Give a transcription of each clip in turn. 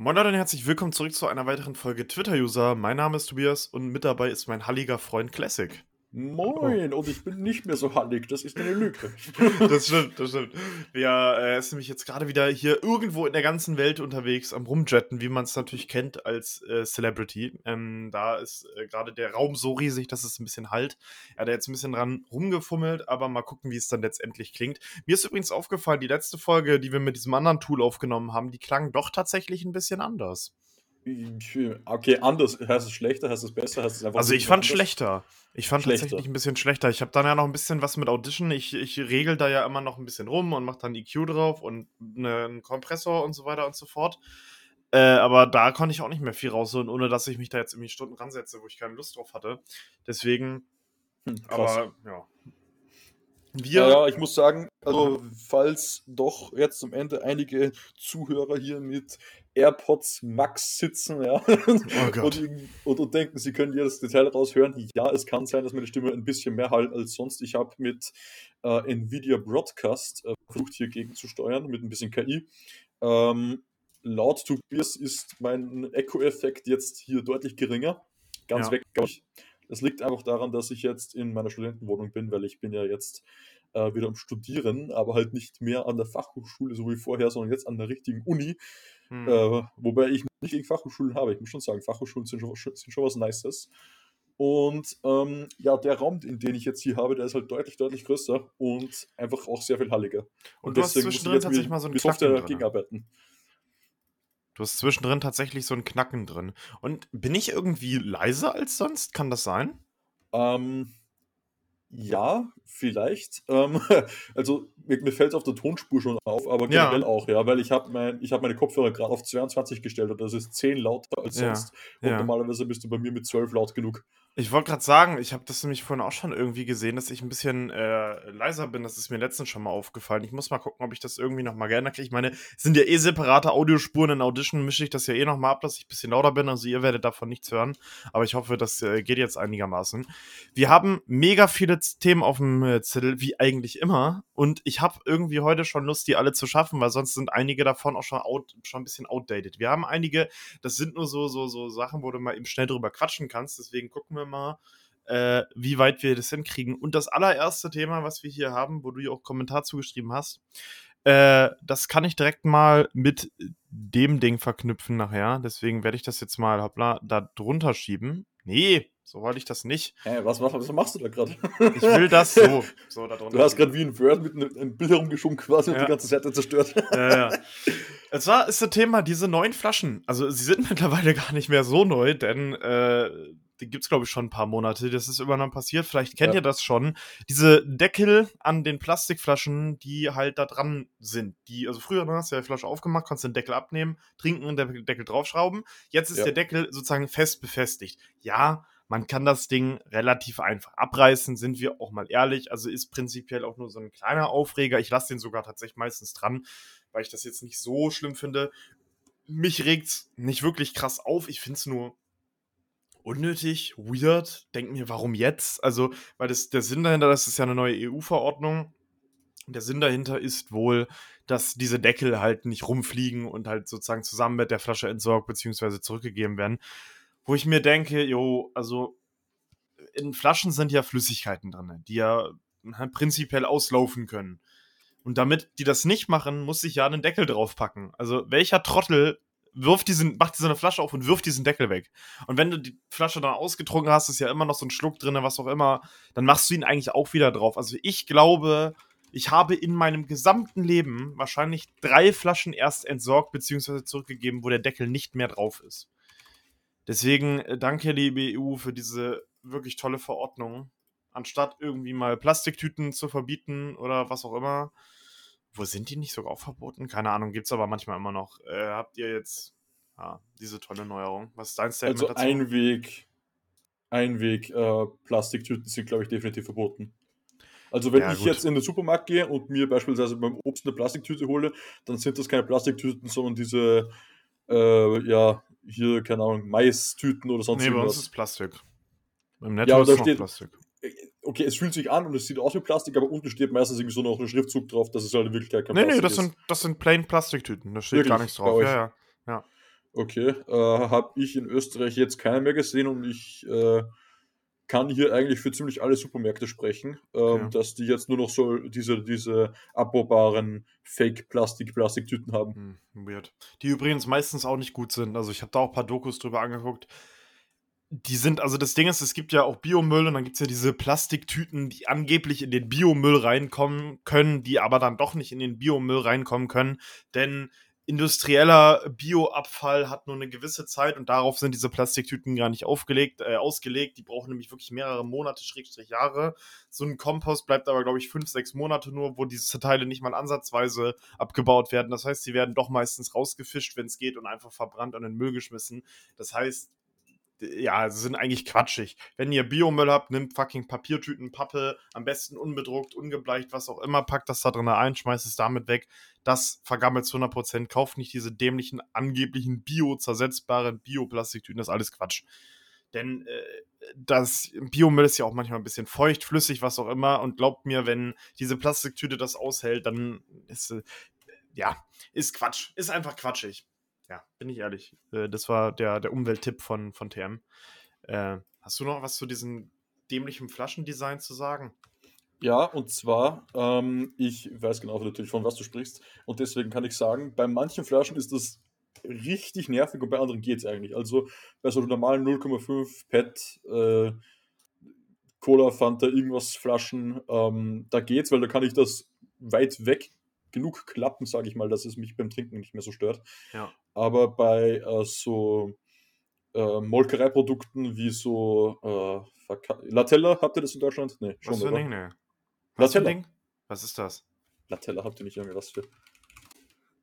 Moin Leute und herzlich willkommen zurück zu einer weiteren Folge Twitter-User. Mein Name ist Tobias und mit dabei ist mein halliger Freund Classic. Moin, und ich bin nicht mehr so hallig, das ist eine Lüge. Das stimmt, das stimmt. Wir äh, ist nämlich jetzt gerade wieder hier irgendwo in der ganzen Welt unterwegs am Rumjetten, wie man es natürlich kennt als äh, Celebrity. Ähm, da ist äh, gerade der Raum so riesig, dass es ein bisschen halt. Er hat jetzt ein bisschen dran rumgefummelt, aber mal gucken, wie es dann letztendlich klingt. Mir ist übrigens aufgefallen, die letzte Folge, die wir mit diesem anderen Tool aufgenommen haben, die klang doch tatsächlich ein bisschen anders. Okay, anders. Heißt es schlechter, heißt es besser, heißt es einfach. Also ich fand anders? schlechter. Ich fand schlechter. tatsächlich ein bisschen schlechter. Ich habe dann ja noch ein bisschen was mit Audition. Ich, ich regel da ja immer noch ein bisschen rum und mache dann EQ drauf und ne, einen Kompressor und so weiter und so fort. Äh, aber da konnte ich auch nicht mehr viel rausholen, ohne dass ich mich da jetzt irgendwie Stunden ransetze, wo ich keine Lust drauf hatte. Deswegen. Hm, aber ja, wir ja, ich muss sagen, also falls doch jetzt zum Ende einige Zuhörer hier mit AirPods Max sitzen, ja, oh und, und, und, denken, sie können jedes Detail raushören, ja, es kann sein, dass meine Stimme ein bisschen mehr halt als sonst. Ich habe mit äh, Nvidia Broadcast äh, versucht, hier gegenzusteuern, mit ein bisschen KI. Ähm, laut Tobias ist mein Echo-Effekt jetzt hier deutlich geringer. Ganz ja. weg, glaube ich. Das liegt einfach daran, dass ich jetzt in meiner Studentenwohnung bin, weil ich bin ja jetzt äh, wieder am Studieren, aber halt nicht mehr an der Fachhochschule so wie vorher, sondern jetzt an der richtigen Uni. Hm. Äh, wobei ich nicht gegen Fachhochschulen habe. Ich muss schon sagen, Fachhochschulen sind schon, sind schon was Nices. Und ähm, ja, der Raum, in den ich jetzt hier habe, der ist halt deutlich, deutlich größer und einfach auch sehr viel halliger. Und, und deswegen muss ich tatsächlich mal so ein Knacken dagegen arbeiten. Du hast zwischendrin tatsächlich so ein Knacken drin. Und bin ich irgendwie leiser als sonst? Kann das sein? Ähm, ja, vielleicht. Ähm, also mir, mir fällt es auf der Tonspur schon auf, aber generell ja. auch, ja, weil ich habe mein, hab meine Kopfhörer gerade auf 22 gestellt und das ist 10 lauter als sonst. Ja. Und ja. normalerweise bist du bei mir mit 12 laut genug. Ich wollte gerade sagen, ich habe das nämlich vorhin auch schon irgendwie gesehen, dass ich ein bisschen äh, leiser bin. Das ist mir letztens schon mal aufgefallen. Ich muss mal gucken, ob ich das irgendwie noch mal gerne kriege. Ich meine, es sind ja eh separate Audiospuren. In Audition mische ich das ja eh noch mal ab, dass ich ein bisschen lauter bin. Also ihr werdet davon nichts hören. Aber ich hoffe, das äh, geht jetzt einigermaßen. Wir haben mega viele Themen auf dem äh, Zettel, wie eigentlich immer. Und ich habe irgendwie heute schon Lust, die alle zu schaffen, weil sonst sind einige davon auch schon, out, schon ein bisschen outdated. Wir haben einige, das sind nur so, so, so Sachen, wo du mal eben schnell drüber quatschen kannst. Deswegen gucken wir mal, äh, wie weit wir das hinkriegen. Und das allererste Thema, was wir hier haben, wo du ja auch Kommentar zugeschrieben hast, äh, das kann ich direkt mal mit dem Ding verknüpfen nachher. Deswegen werde ich das jetzt mal hoppla, da drunter schieben. Nee, so wollte ich das nicht. Hä, was, was, was machst du da gerade? Ich will das so. so du hast gerade wie ein Word mit einem, einem Bild herumgeschoben quasi ja. und die ganze Seite zerstört. Ja, ja. Und zwar ist das Thema diese neuen Flaschen. Also sie sind mittlerweile gar nicht mehr so neu, denn äh, die gibt es, glaube ich, schon ein paar Monate. Das ist übereinander passiert. Vielleicht kennt ja. ihr das schon. Diese Deckel an den Plastikflaschen, die halt da dran sind. Die, also früher ne, hast du ja die Flasche aufgemacht, konntest den Deckel abnehmen, trinken und den Deckel draufschrauben. Jetzt ist ja. der Deckel sozusagen fest befestigt. Ja, man kann das Ding relativ einfach abreißen, sind wir auch mal ehrlich. Also ist prinzipiell auch nur so ein kleiner Aufreger. Ich lasse den sogar tatsächlich meistens dran, weil ich das jetzt nicht so schlimm finde. Mich regt's nicht wirklich krass auf. Ich finde es nur unnötig, weird. Denk mir, warum jetzt? Also, weil das, der Sinn dahinter, das ist ja eine neue EU-Verordnung. Der Sinn dahinter ist wohl, dass diese Deckel halt nicht rumfliegen und halt sozusagen zusammen mit der Flasche entsorgt bzw. zurückgegeben werden. Wo ich mir denke, jo, also in Flaschen sind ja Flüssigkeiten drin, die ja halt prinzipiell auslaufen können. Und damit die das nicht machen, muss ich ja einen Deckel draufpacken. Also welcher Trottel wirft diesen, macht diese Flasche auf und wirft diesen Deckel weg. Und wenn du die Flasche dann ausgetrunken hast, ist ja immer noch so ein Schluck drin, was auch immer, dann machst du ihn eigentlich auch wieder drauf. Also ich glaube, ich habe in meinem gesamten Leben wahrscheinlich drei Flaschen erst entsorgt bzw. zurückgegeben, wo der Deckel nicht mehr drauf ist. Deswegen äh, danke, liebe EU, für diese wirklich tolle Verordnung. Anstatt irgendwie mal Plastiktüten zu verbieten oder was auch immer, wo sind die nicht sogar auch verboten? Keine Ahnung, gibt es aber manchmal immer noch. Äh, habt ihr jetzt ja, diese tolle Neuerung? Was ist dein Statement also dazu? Einweg, Einweg äh, Plastiktüten sind, glaube ich, definitiv verboten. Also wenn ja, ich gut. jetzt in den Supermarkt gehe und mir beispielsweise beim Obst eine Plastiktüte hole, dann sind das keine Plastiktüten, sondern diese, äh, ja, hier, keine Ahnung, Maistüten oder sonst nee, irgendwas. Nee, bei uns ist Plastik. Im Netto ja, ist es steht, Plastik okay, es fühlt sich an und es sieht aus wie Plastik, aber unten steht meistens irgendwie so noch ein Schriftzug drauf, dass es halt in Wirklichkeit kein nee, Plastik nee, das ist. Nee, das sind plain Plastiktüten, da steht Wirklich? gar nichts drauf. Ja, ja, ja. Okay, äh, habe ich in Österreich jetzt keinen mehr gesehen und ich äh, kann hier eigentlich für ziemlich alle Supermärkte sprechen, ähm, ja. dass die jetzt nur noch so diese, diese abbaubaren Fake-Plastik-Plastiktüten haben. Hm, weird. Die übrigens meistens auch nicht gut sind. Also ich habe da auch ein paar Dokus drüber angeguckt. Die sind, also das Ding ist, es gibt ja auch Biomüll und dann gibt es ja diese Plastiktüten, die angeblich in den Biomüll reinkommen können, die aber dann doch nicht in den Biomüll reinkommen können. Denn industrieller Bioabfall hat nur eine gewisse Zeit und darauf sind diese Plastiktüten gar nicht aufgelegt, äh, ausgelegt. Die brauchen nämlich wirklich mehrere Monate, Schrägstrich Jahre. So ein Kompost bleibt aber, glaube ich, fünf, sechs Monate nur, wo diese Teile nicht mal ansatzweise abgebaut werden. Das heißt, sie werden doch meistens rausgefischt, wenn es geht, und einfach verbrannt und in den Müll geschmissen. Das heißt, ja, sie sind eigentlich quatschig. Wenn ihr Biomüll habt, nimmt fucking Papiertüten, Pappe, am besten unbedruckt, ungebleicht, was auch immer, packt das da drin ein, schmeißt es damit weg. Das vergammelt zu 100%. Kauft nicht diese dämlichen, angeblichen bio-zersetzbaren Bioplastiktüten, das ist alles Quatsch. Denn äh, das Biomüll ist ja auch manchmal ein bisschen feucht, flüssig, was auch immer. Und glaubt mir, wenn diese Plastiktüte das aushält, dann ist, äh, ja, ist Quatsch. Ist einfach quatschig ja, bin ich ehrlich. Äh, das war der, der Umwelttipp von, von TM. Äh, hast du noch was zu diesem dämlichen Flaschendesign zu sagen? Ja, und zwar, ähm, ich weiß genau natürlich, von was du sprichst. Und deswegen kann ich sagen, bei manchen Flaschen ist das richtig nervig und bei anderen geht es eigentlich. Also bei so normalen 0,5 PET, äh, Cola, Fanta, irgendwas Flaschen, ähm, da geht's, weil da kann ich das weit weg genug klappen, sage ich mal, dass es mich beim Trinken nicht mehr so stört. Ja. Aber bei äh, so äh, Molkereiprodukten wie so äh, Latella, habt ihr das in Deutschland? Nee, schon, was für? Ding, nee. Latella. Was ist das? Latella, habt ihr nicht irgendwie was für?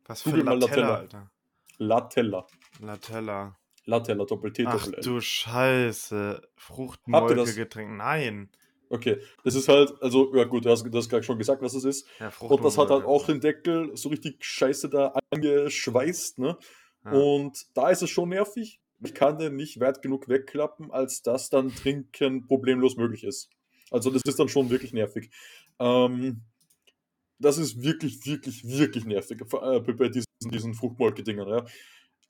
Was für Latella, Latella, Alter? Latella. Latella. Latella, Doppel-T, Doppel-L. Ach du Scheiße. Fruchtmolkegetränk. Nein. Okay, das ist halt, also, ja gut, du hast, du hast gerade schon gesagt, was es ist. Ja, und das hat halt auch den Deckel so richtig scheiße da angeschweißt, ne? Und da ist es schon nervig. Ich kann den nicht weit genug wegklappen, als dass dann Trinken problemlos möglich ist. Also das ist dann schon wirklich nervig. Ähm, das ist wirklich, wirklich, wirklich nervig äh, bei diesen, diesen Fruchtmolke-Dingern, ja.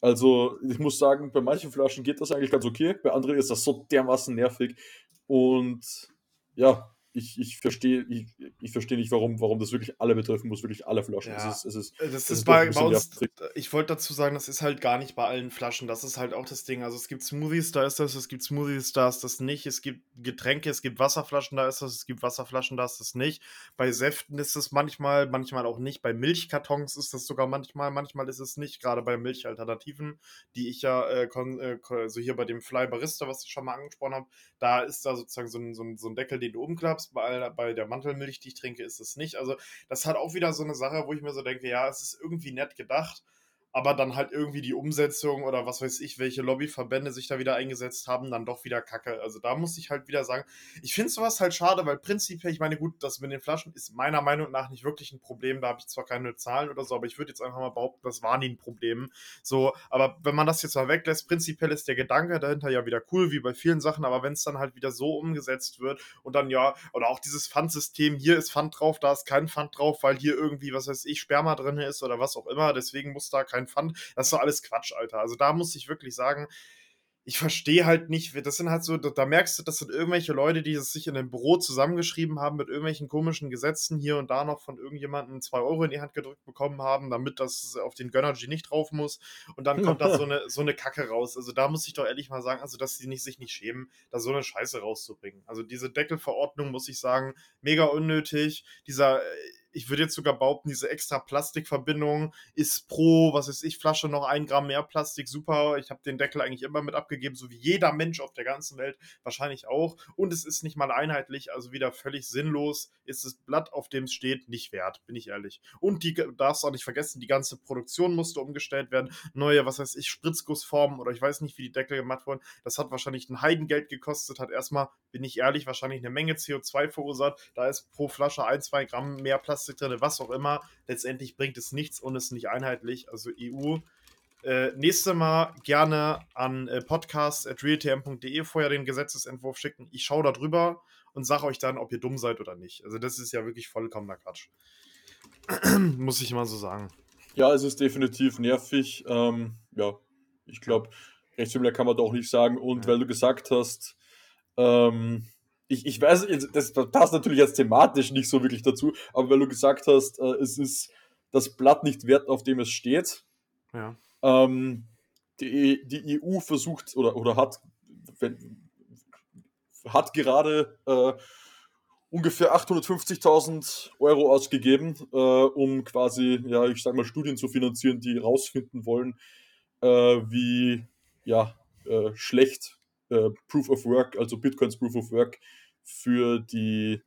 Also, ich muss sagen, bei manchen Flaschen geht das eigentlich ganz okay, bei anderen ist das so dermaßen nervig. Und ja, ich, ich verstehe ich, ich versteh nicht, warum, warum das wirklich alle betreffen muss, wirklich alle Flaschen. Ja. Es ist, es ist, das ist, ist bei, bei uns, ich wollte dazu sagen, das ist halt gar nicht bei allen Flaschen, das ist halt auch das Ding. Also es gibt Smoothies, da ist das, es gibt Smoothies, da ist das nicht, es gibt Getränke, es gibt Wasserflaschen, da ist das, es gibt Wasserflaschen, da ist das nicht. Bei Säften ist es manchmal, manchmal auch nicht. Bei Milchkartons ist das sogar manchmal, manchmal ist es nicht, gerade bei Milchalternativen, die ich ja, äh, äh, also hier bei dem Fly Barista, was ich schon mal angesprochen habe, da ist da sozusagen so ein, so ein, so ein Deckel, den du umklappst Carbs, bei, bei der Mantelmilch, die ich trinke, ist es nicht. Also, das hat auch wieder so eine Sache, wo ich mir so denke, ja, es ist irgendwie nett gedacht, aber dann halt irgendwie die Umsetzung oder was weiß ich, welche Lobbyverbände sich da wieder eingesetzt haben, dann doch wieder kacke. Also da muss ich halt wieder sagen, ich finde sowas halt schade, weil prinzipiell, ich meine, gut, das mit den Flaschen ist meiner Meinung nach nicht wirklich ein Problem. Da habe ich zwar keine Zahlen oder so, aber ich würde jetzt einfach mal behaupten, das war nie ein Problem. So, aber wenn man das jetzt mal weglässt, prinzipiell ist der Gedanke dahinter ja wieder cool, wie bei vielen Sachen, aber wenn es dann halt wieder so umgesetzt wird und dann ja, oder auch dieses Pfandsystem, hier ist Pfand drauf, da ist kein Pfand drauf, weil hier irgendwie, was weiß ich, Sperma drin ist oder was auch immer, deswegen muss da kein Pfand. Das ist doch alles Quatsch, Alter. Also da muss ich wirklich sagen, ich verstehe halt nicht, das sind halt so, da merkst du, das sind irgendwelche Leute, die sich in einem Büro zusammengeschrieben haben mit irgendwelchen komischen Gesetzen hier und da noch von irgendjemandem zwei Euro in die Hand gedrückt bekommen haben, damit das auf den Gönnergy nicht drauf muss. Und dann kommt da so eine, so eine Kacke raus. Also da muss ich doch ehrlich mal sagen, also dass sie nicht, sich nicht schämen, da so eine Scheiße rauszubringen. Also diese Deckelverordnung, muss ich sagen, mega unnötig. Dieser ich würde jetzt sogar behaupten, diese extra Plastikverbindung ist pro, was weiß ich, Flasche noch ein Gramm mehr Plastik, super. Ich habe den Deckel eigentlich immer mit abgegeben, so wie jeder Mensch auf der ganzen Welt wahrscheinlich auch. Und es ist nicht mal einheitlich, also wieder völlig sinnlos ist das Blatt, auf dem es steht, nicht wert, bin ich ehrlich. Und die darfst auch nicht vergessen, die ganze Produktion musste umgestellt werden. Neue, was weiß ich, Spritzgussformen oder ich weiß nicht, wie die Deckel gemacht wurden. Das hat wahrscheinlich ein Heidengeld gekostet, hat erstmal, bin ich ehrlich, wahrscheinlich eine Menge CO2 verursacht. Da ist pro Flasche ein, zwei Gramm mehr Plastik Plastik drin, was auch immer. Letztendlich bringt es nichts und ist nicht einheitlich. Also EU. Äh, nächste Mal gerne an äh, podcast.realtm.de vorher den Gesetzesentwurf schicken. Ich schaue da drüber und sage euch dann, ob ihr dumm seid oder nicht. Also das ist ja wirklich vollkommener Quatsch. Muss ich mal so sagen. Ja, es ist definitiv nervig. Ähm, ja, Ich glaube, recht mehr kann man da auch nicht sagen. Und ja. weil du gesagt hast, ähm, ich, ich weiß, das passt natürlich jetzt thematisch nicht so wirklich dazu, aber weil du gesagt hast, äh, es ist das Blatt nicht wert, auf dem es steht. Ja. Ähm, die, die EU versucht oder, oder hat, wenn, hat gerade äh, ungefähr 850.000 Euro ausgegeben, äh, um quasi, ja, ich sag mal, Studien zu finanzieren, die herausfinden wollen, äh, wie ja, äh, schlecht äh, Proof of Work, also Bitcoins Proof of Work für die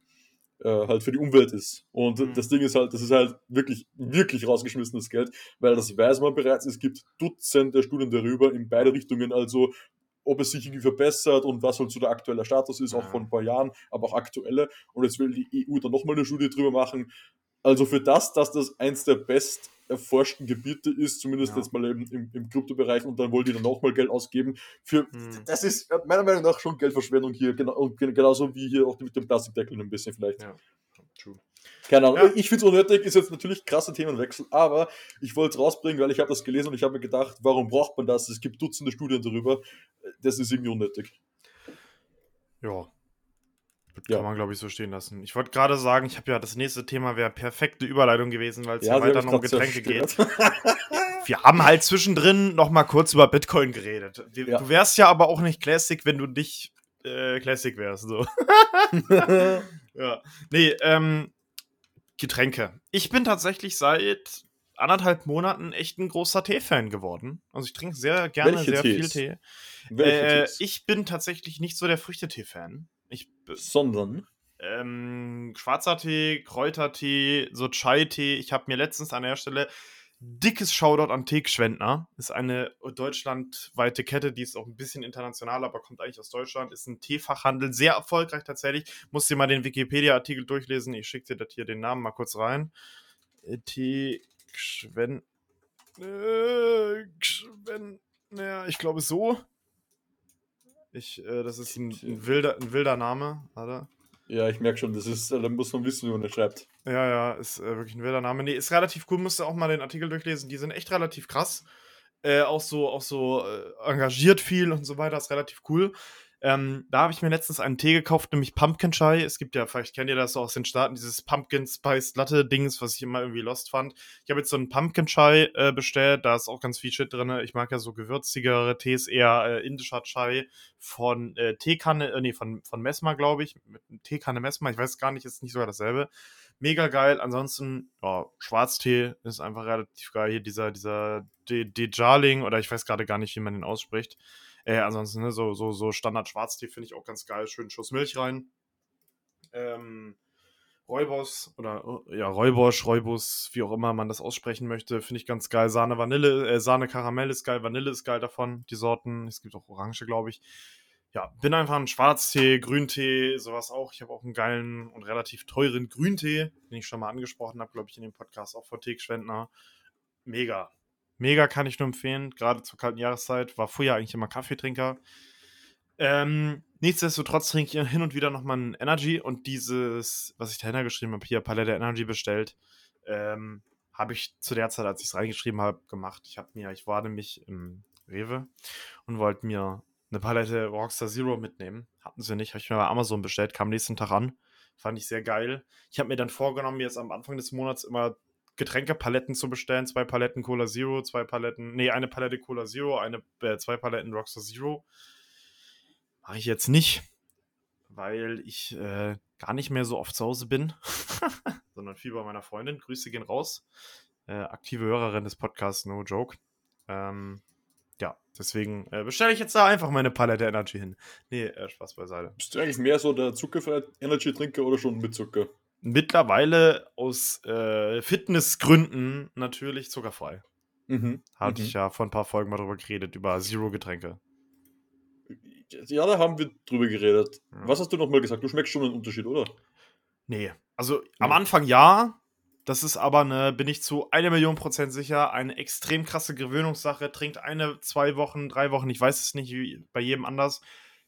äh, halt für die Umwelt ist. Und mhm. das Ding ist halt, das ist halt wirklich, wirklich rausgeschmissenes Geld, weil das weiß man bereits, es gibt Dutzende Studien darüber in beide Richtungen, also ob es sich irgendwie verbessert und was halt so der aktuelle Status ist, auch vor ein paar Jahren, aber auch aktuelle. Und jetzt will die EU dann nochmal eine Studie drüber machen. Also für das, dass das eins der best erforschten Gebiete ist, zumindest ja. jetzt mal eben im, im Kryptobereich und dann wollen die dann nochmal Geld ausgeben. Für, hm. Das ist meiner Meinung nach schon Geldverschwendung hier, genau, und genauso wie hier auch mit dem Plastikdeckel ein bisschen vielleicht. Ja. True. Keine Ahnung. Ja. Ich finde es unnötig, ist jetzt natürlich krasser Themenwechsel, aber ich wollte es rausbringen, weil ich habe das gelesen und ich habe mir gedacht, warum braucht man das? Es gibt Dutzende Studien darüber. Das ist irgendwie unnötig. Ja, kann ja. man, glaube ich, so stehen lassen. Ich wollte gerade sagen, ich habe ja das nächste Thema wäre perfekte Überleitung gewesen, weil es ja, weiter noch um Getränke geht. Wir haben halt zwischendrin noch mal kurz über Bitcoin geredet. Wir, ja. Du wärst ja aber auch nicht Classic, wenn du nicht äh, Classic wärst. So. ja. Nee, ähm, Getränke. Ich bin tatsächlich seit anderthalb Monaten echt ein großer Tee-Fan geworden. Also ich trinke sehr gerne Welche sehr Tees? viel Tee. Äh, ich bin tatsächlich nicht so der Früchtetee-Fan. Ich, Sondern? Ähm, schwarzer Tee, Kräutertee, so Chai-Tee. Ich habe mir letztens an der Stelle dickes Shoutout an Teegeschwendner. Ist eine deutschlandweite Kette, die ist auch ein bisschen international, aber kommt eigentlich aus Deutschland. Ist ein Teefachhandel, sehr erfolgreich tatsächlich. Musst dir mal den Wikipedia-Artikel durchlesen. Ich schicke dir das hier den Namen mal kurz rein. Äh, Teegeschwendner. Äh, ja, ich glaube so. Ich, äh, das ist ein, ein, wilder, ein wilder Name, oder? Ja, ich merke schon, das ist, äh, da muss man wissen, wie man das schreibt. Ja, ja, ist äh, wirklich ein wilder Name. Nee, ist relativ cool, musst du auch mal den Artikel durchlesen. Die sind echt relativ krass. Äh, auch so, auch so äh, engagiert viel und so weiter, ist relativ cool. Ähm, da habe ich mir letztens einen Tee gekauft, nämlich Pumpkin Chai. Es gibt ja, vielleicht kennt ihr das so aus den Staaten, dieses Pumpkin Spice Latte Dings, was ich immer irgendwie lost fand. Ich habe jetzt so einen Pumpkin Chai äh, bestellt, da ist auch ganz viel Shit drin. Ich mag ja so gewürzigere Tees, eher äh, indischer Chai von äh, Teekanne, äh, nee, von, von Mesma, glaube ich. Mit Teekanne Mesma, ich weiß gar nicht, ist nicht sogar dasselbe. Mega geil. Ansonsten, ja, Schwarztee ist einfach relativ geil. Hier dieser, dieser Dejaling, oder ich weiß gerade gar nicht, wie man den ausspricht. Äh, ansonsten, ne, so, so, so Standard-Schwarztee finde ich auch ganz geil. Schönen Schuss Milch rein. Ähm, Räubos oder ja, Räubosch, Räubus, wie auch immer man das aussprechen möchte, finde ich ganz geil. Sahne Vanille, äh, Sahne Karamell ist geil, Vanille ist geil davon, die Sorten. Es gibt auch Orange, glaube ich. Ja, bin einfach ein Schwarztee, Grüntee, sowas auch. Ich habe auch einen geilen und relativ teuren Grüntee, den ich schon mal angesprochen habe, glaube ich, in dem Podcast auch von Teekschwendner. Mega. Mega kann ich nur empfehlen, gerade zur kalten Jahreszeit. War früher eigentlich immer Kaffeetrinker. Ähm, nichtsdestotrotz trinke ich hin und wieder nochmal ein Energy und dieses, was ich dahinter geschrieben habe, hier Palette Energy bestellt, ähm, habe ich zu der Zeit, als ich es reingeschrieben habe, gemacht. Ich habe mir, ich war nämlich im Rewe und wollte mir eine Palette Rockstar Zero mitnehmen. Hatten sie nicht, habe ich mir bei Amazon bestellt, kam nächsten Tag an. Fand ich sehr geil. Ich habe mir dann vorgenommen, jetzt am Anfang des Monats immer Getränkepaletten zu bestellen. Zwei Paletten Cola Zero, zwei Paletten, nee, eine Palette Cola Zero, eine, äh, zwei Paletten Rockstar Zero. Mache ich jetzt nicht, weil ich äh, gar nicht mehr so oft zu Hause bin, sondern viel bei meiner Freundin. Grüße gehen raus. Äh, aktive Hörerin des Podcasts, no joke. Ähm, ja, deswegen äh, bestelle ich jetzt da einfach meine Palette Energy hin. Nee, äh, Spaß beiseite. Bist du eigentlich mehr so der zuckerfreie Energy-Trinker oder schon mit Zucker? Mittlerweile aus äh, Fitnessgründen natürlich zuckerfrei. Mhm. Hatte mhm. ich ja vor ein paar Folgen mal drüber geredet, über Zero-Getränke. Ja, da haben wir drüber geredet. Ja. Was hast du nochmal gesagt? Du schmeckst schon einen Unterschied, oder? Nee. Also ja. am Anfang ja. Das ist aber eine, bin ich zu einer Million Prozent sicher, eine extrem krasse Gewöhnungssache. Trinkt eine, zwei Wochen, drei Wochen, ich weiß es nicht, wie bei jedem anders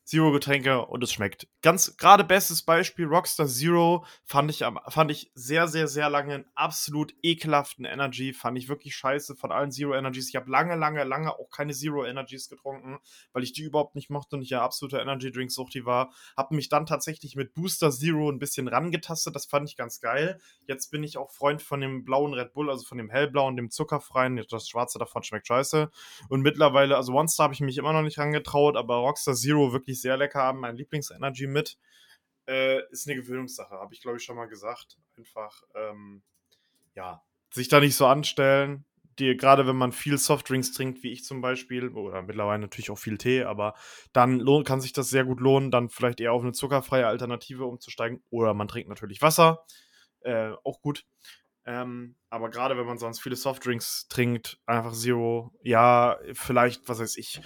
Zero-Getränke und es schmeckt. Ganz gerade bestes Beispiel, Rockstar Zero fand ich, fand ich sehr, sehr, sehr lange einen absolut ekelhaften Energy. Fand ich wirklich scheiße von allen Zero Energies. Ich habe lange, lange, lange auch keine Zero Energies getrunken, weil ich die überhaupt nicht mochte und ich ja absoluter Energy Drink Suchti war. Habe mich dann tatsächlich mit Booster Zero ein bisschen rangetastet. Das fand ich ganz geil. Jetzt bin ich auch Freund von dem blauen Red Bull, also von dem hellblauen, dem zuckerfreien. Das schwarze davon schmeckt scheiße. Und mittlerweile, also One Star habe ich mich immer noch nicht rangetraut, aber Rockstar Zero wirklich sehr lecker haben, mein Lieblings-Energy mit. Äh, ist eine Gewöhnungssache, habe ich glaube ich schon mal gesagt. Einfach, ähm, ja, sich da nicht so anstellen. Die, gerade wenn man viel Softdrinks trinkt, wie ich zum Beispiel, oder mittlerweile natürlich auch viel Tee, aber dann kann sich das sehr gut lohnen, dann vielleicht eher auf eine zuckerfreie Alternative umzusteigen. Oder man trinkt natürlich Wasser, äh, auch gut. Ähm, aber gerade wenn man sonst viele Softdrinks trinkt, einfach Zero, ja, vielleicht, was weiß ich,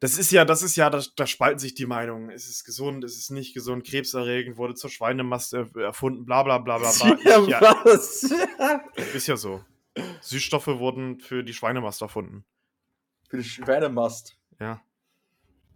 das ist ja, das ist ja, da, da spalten sich die Meinungen. Ist es gesund, ist es nicht gesund, krebserregend, wurde zur Schweinemast erfunden, bla bla bla bla bla. Ja, ja, was? Ist ja so. Süßstoffe wurden für die Schweinemast erfunden. Für die Schweinemast? Ja.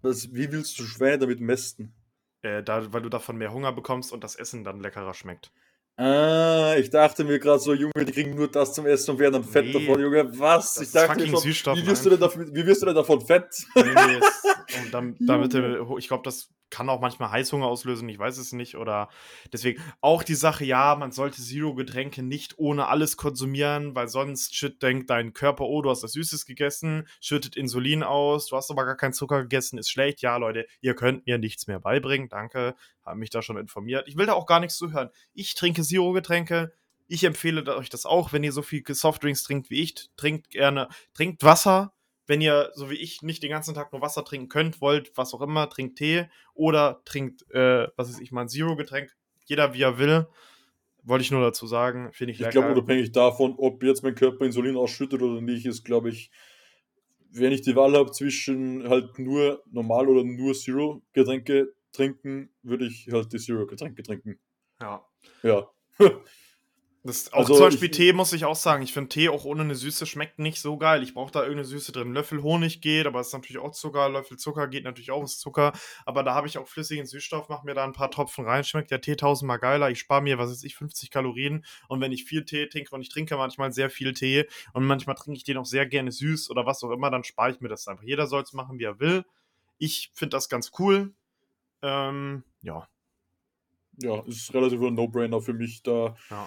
Was, wie willst du Schweine damit mästen? Äh, da, weil du davon mehr Hunger bekommst und das Essen dann leckerer schmeckt. Ah, ich dachte mir gerade so, Junge, die kriegen nur das zum Essen und werden dann fett nee, davon, Junge. Was? Ich dachte mir schon, wie wirst, du denn davon, wie wirst du denn davon fett? Nee, nee, und damit, damit ich glaube, das kann auch manchmal Heißhunger auslösen, ich weiß es nicht. Oder deswegen auch die Sache, ja, man sollte Zero-Getränke nicht ohne alles konsumieren, weil sonst shit denkt dein Körper, oh, du hast das Süßes gegessen, schüttet Insulin aus, du hast aber gar keinen Zucker gegessen, ist schlecht. Ja, Leute, ihr könnt mir nichts mehr beibringen, danke, habe mich da schon informiert. Ich will da auch gar nichts zuhören. Ich trinke Zero-Getränke. Ich empfehle euch das auch, wenn ihr so viel Softdrinks trinkt wie ich. Trinkt gerne, trinkt Wasser, wenn ihr, so wie ich, nicht den ganzen Tag nur Wasser trinken könnt, wollt, was auch immer, trinkt Tee oder trinkt, äh, was weiß ich mal, ein Zero-Getränk. Jeder wie er will. Wollte ich nur dazu sagen, finde ich. Ich glaube, unabhängig davon, ob jetzt mein Körper Insulin ausschüttet oder nicht, ist, glaube ich, wenn ich die Wahl habe zwischen halt nur normal oder nur Zero-Getränke trinken, würde ich halt die Zero-Getränke trinken. Ja. Ja. Das, auch also zum Beispiel ich, Tee muss ich auch sagen. Ich finde Tee auch ohne eine Süße schmeckt nicht so geil. Ich brauche da irgendeine Süße drin. Löffel Honig geht, aber es ist natürlich auch Zucker. Löffel Zucker geht natürlich auch, ist Zucker. Aber da habe ich auch flüssigen Süßstoff, mache mir da ein paar Tropfen rein. Schmeckt der Tee tausendmal geiler. Ich spare mir, was weiß ich, 50 Kalorien. Und wenn ich viel Tee trinke, und ich trinke manchmal sehr viel Tee und manchmal trinke ich den auch sehr gerne süß oder was auch immer, dann spare ich mir das einfach. Jeder soll es machen, wie er will. Ich finde das ganz cool. Ähm, ja. Ja, ist relativ ein No-Brainer für mich da. Ja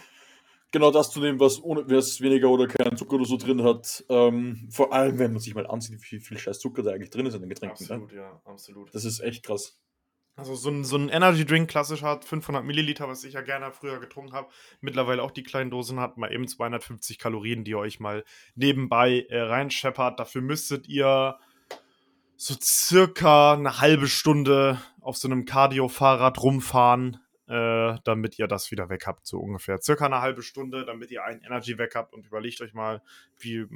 genau das zu nehmen, was, ohne, was weniger oder keinen Zucker oder so drin hat. Ähm, vor allem, wenn man sich mal ansieht, wie viel scheiß Zucker da eigentlich drin ist in den Getränken. Ne? Absolut, ne? ja, absolut. Das ist echt krass. Also so ein, so ein Energy Drink klassisch hat 500 Milliliter, was ich ja gerne früher getrunken habe. Mittlerweile auch die kleinen Dosen hat, mal eben 250 Kalorien, die ihr euch mal nebenbei äh, reinscheppert. Dafür müsstet ihr so circa eine halbe Stunde auf so einem Cardio-Fahrrad rumfahren äh, damit ihr das wieder weg habt, so ungefähr. Circa eine halbe Stunde, damit ihr ein Energy weg habt und überlegt euch mal, wie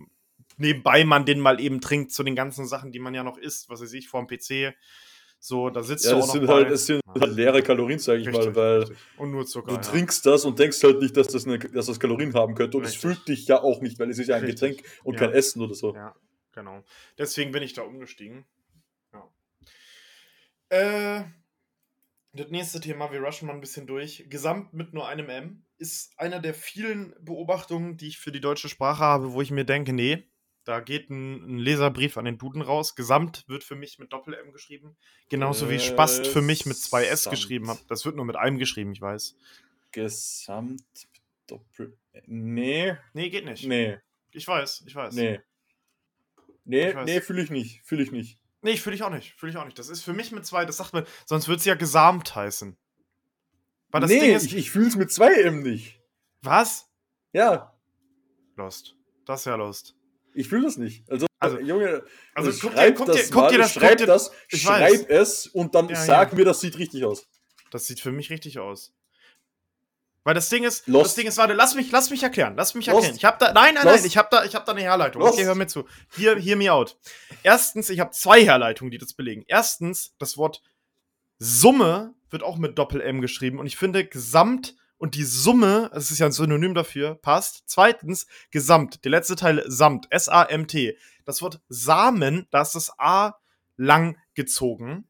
nebenbei man den mal eben trinkt zu den ganzen Sachen, die man ja noch isst, was weiß ich, vorm PC. So, da sitzt ja, du auch noch sind halt, Es sind halt leere Kalorien, sage ich richtig, mal, weil und nur Zucker, du ja. trinkst das und denkst halt nicht, dass das, eine, dass das Kalorien haben könnte. Und es fühlt dich ja auch nicht, weil es ist ja ein richtig. Getränk und ja. kein Essen oder so. Ja, genau. Deswegen bin ich da umgestiegen. Ja. Äh, das nächste Thema, wir rushen mal ein bisschen durch. Gesamt mit nur einem M ist einer der vielen Beobachtungen, die ich für die deutsche Sprache habe, wo ich mir denke, nee, da geht ein, ein Leserbrief an den Duden raus. Gesamt wird für mich mit Doppel-M geschrieben. Genauso wie Spast für mich mit zwei S geschrieben hat. Das wird nur mit einem geschrieben, ich weiß. Gesamt Doppel. Nee. Nee, geht nicht. Nee. Ich weiß, ich weiß. Nee. Nee, nee, fühle ich nicht. Fühle ich nicht. Nee, fühle ich auch nicht. Fühle ich auch nicht. Das ist für mich mit zwei, das sagt man, sonst würde es ja gesamt heißen. Weil das nee, Ding ist, ich, ich fühle es mit zwei M nicht. Was? Ja. Lost. Das ist ja Lost. Ich fühle das nicht. Also, also Junge, also, also guck, dir, guck, dir, guck dir das, schreib dir, das, schreib es und dann ja, sag ja. mir, das sieht richtig aus. Das sieht für mich richtig aus. Weil das Ding ist, Lost. das Ding ist, warte, lass mich, lass mich erklären, lass mich erklären. Lost. Ich habe da, nein, nein, Lost. nein, ich habe da, ich habe da eine Herleitung. Okay, hör mir zu. Hier, hear me out. Erstens, ich habe zwei Herleitungen, die das belegen. Erstens, das Wort Summe wird auch mit Doppel-M geschrieben und ich finde Gesamt und die Summe, das ist ja ein Synonym dafür, passt. Zweitens, Gesamt, der letzte Teil Samt, S-A-M-T. Das Wort Samen, da ist das A lang gezogen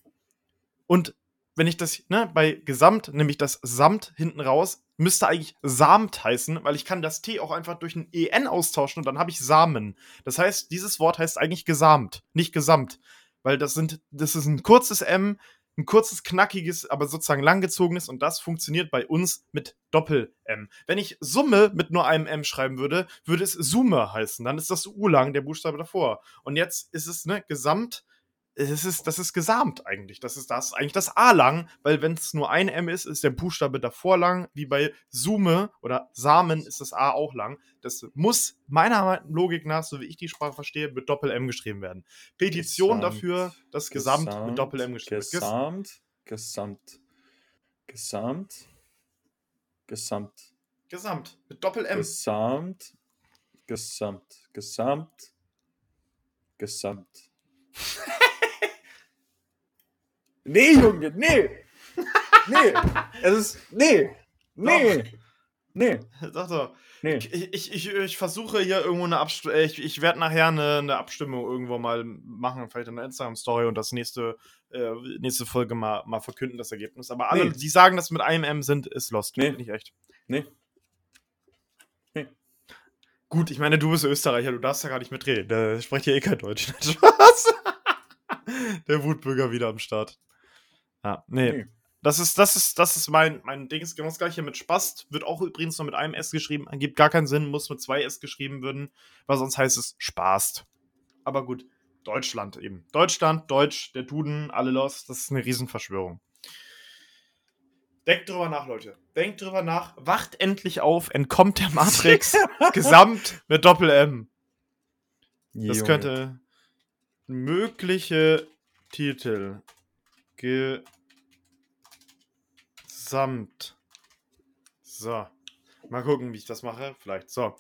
Und wenn ich das, ne, bei Gesamt, nämlich das Samt hinten raus, müsste eigentlich Samt heißen, weil ich kann das T auch einfach durch ein EN austauschen und dann habe ich Samen. Das heißt, dieses Wort heißt eigentlich gesamt, nicht gesamt. Weil das sind, das ist ein kurzes M, ein kurzes, knackiges, aber sozusagen langgezogenes und das funktioniert bei uns mit Doppel-M. Wenn ich Summe mit nur einem M schreiben würde, würde es Summe heißen. Dann ist das U lang, der Buchstabe davor. Und jetzt ist es, ne, Gesamt es ist, das ist gesamt eigentlich. Das ist das, eigentlich das A lang, weil wenn es nur ein M ist, ist der Buchstabe davor lang. Wie bei Sume oder Samen ist das A auch lang. Das muss meiner Logik nach, so wie ich die Sprache verstehe, mit Doppel-M geschrieben werden. Petition gesamt, dafür, dass Gesamt, gesamt mit Doppel-M geschrieben wird. Gesamt, Gesamt, Gesamt, Gesamt. Gesamt, mit Doppel-M. Gesamt, Gesamt, Gesamt, Gesamt. Nee, Junge, nee. Nee. es ist. Nee. Nee. Doch. Nee. Sag doch. Nee. Ich, ich, ich, ich versuche hier irgendwo eine Abstimmung. Ich, ich werde nachher eine, eine Abstimmung irgendwo mal machen, vielleicht in der Instagram-Story und das nächste, äh, nächste Folge mal, mal verkünden, das Ergebnis. Aber alle, nee. die sagen, dass mit einem M sind, ist Lost. Nee. Nicht echt. Nee. Nee. Gut, ich meine, du bist Österreicher, du darfst ja gar nicht mitreden. Da spricht ja eh kein Deutsch. Spaß. Der Wutbürger wieder am Start. Ja, nee. nee. Das ist, das ist, das ist mein, mein Ding. Ist genau das gleiche mit Spast. Wird auch übrigens nur mit einem S geschrieben. Gibt gar keinen Sinn, muss mit zwei S geschrieben werden, weil sonst heißt es Spaßt. Aber gut, Deutschland eben. Deutschland, Deutsch, der Duden, alle los. Das ist eine Riesenverschwörung. Denkt drüber nach, Leute. Denkt drüber nach. Wacht endlich auf. Entkommt der Matrix. Gesamt mit Doppel-M. Das könnte mögliche Titel. Ge Samt. So. Mal gucken, wie ich das mache. Vielleicht. So.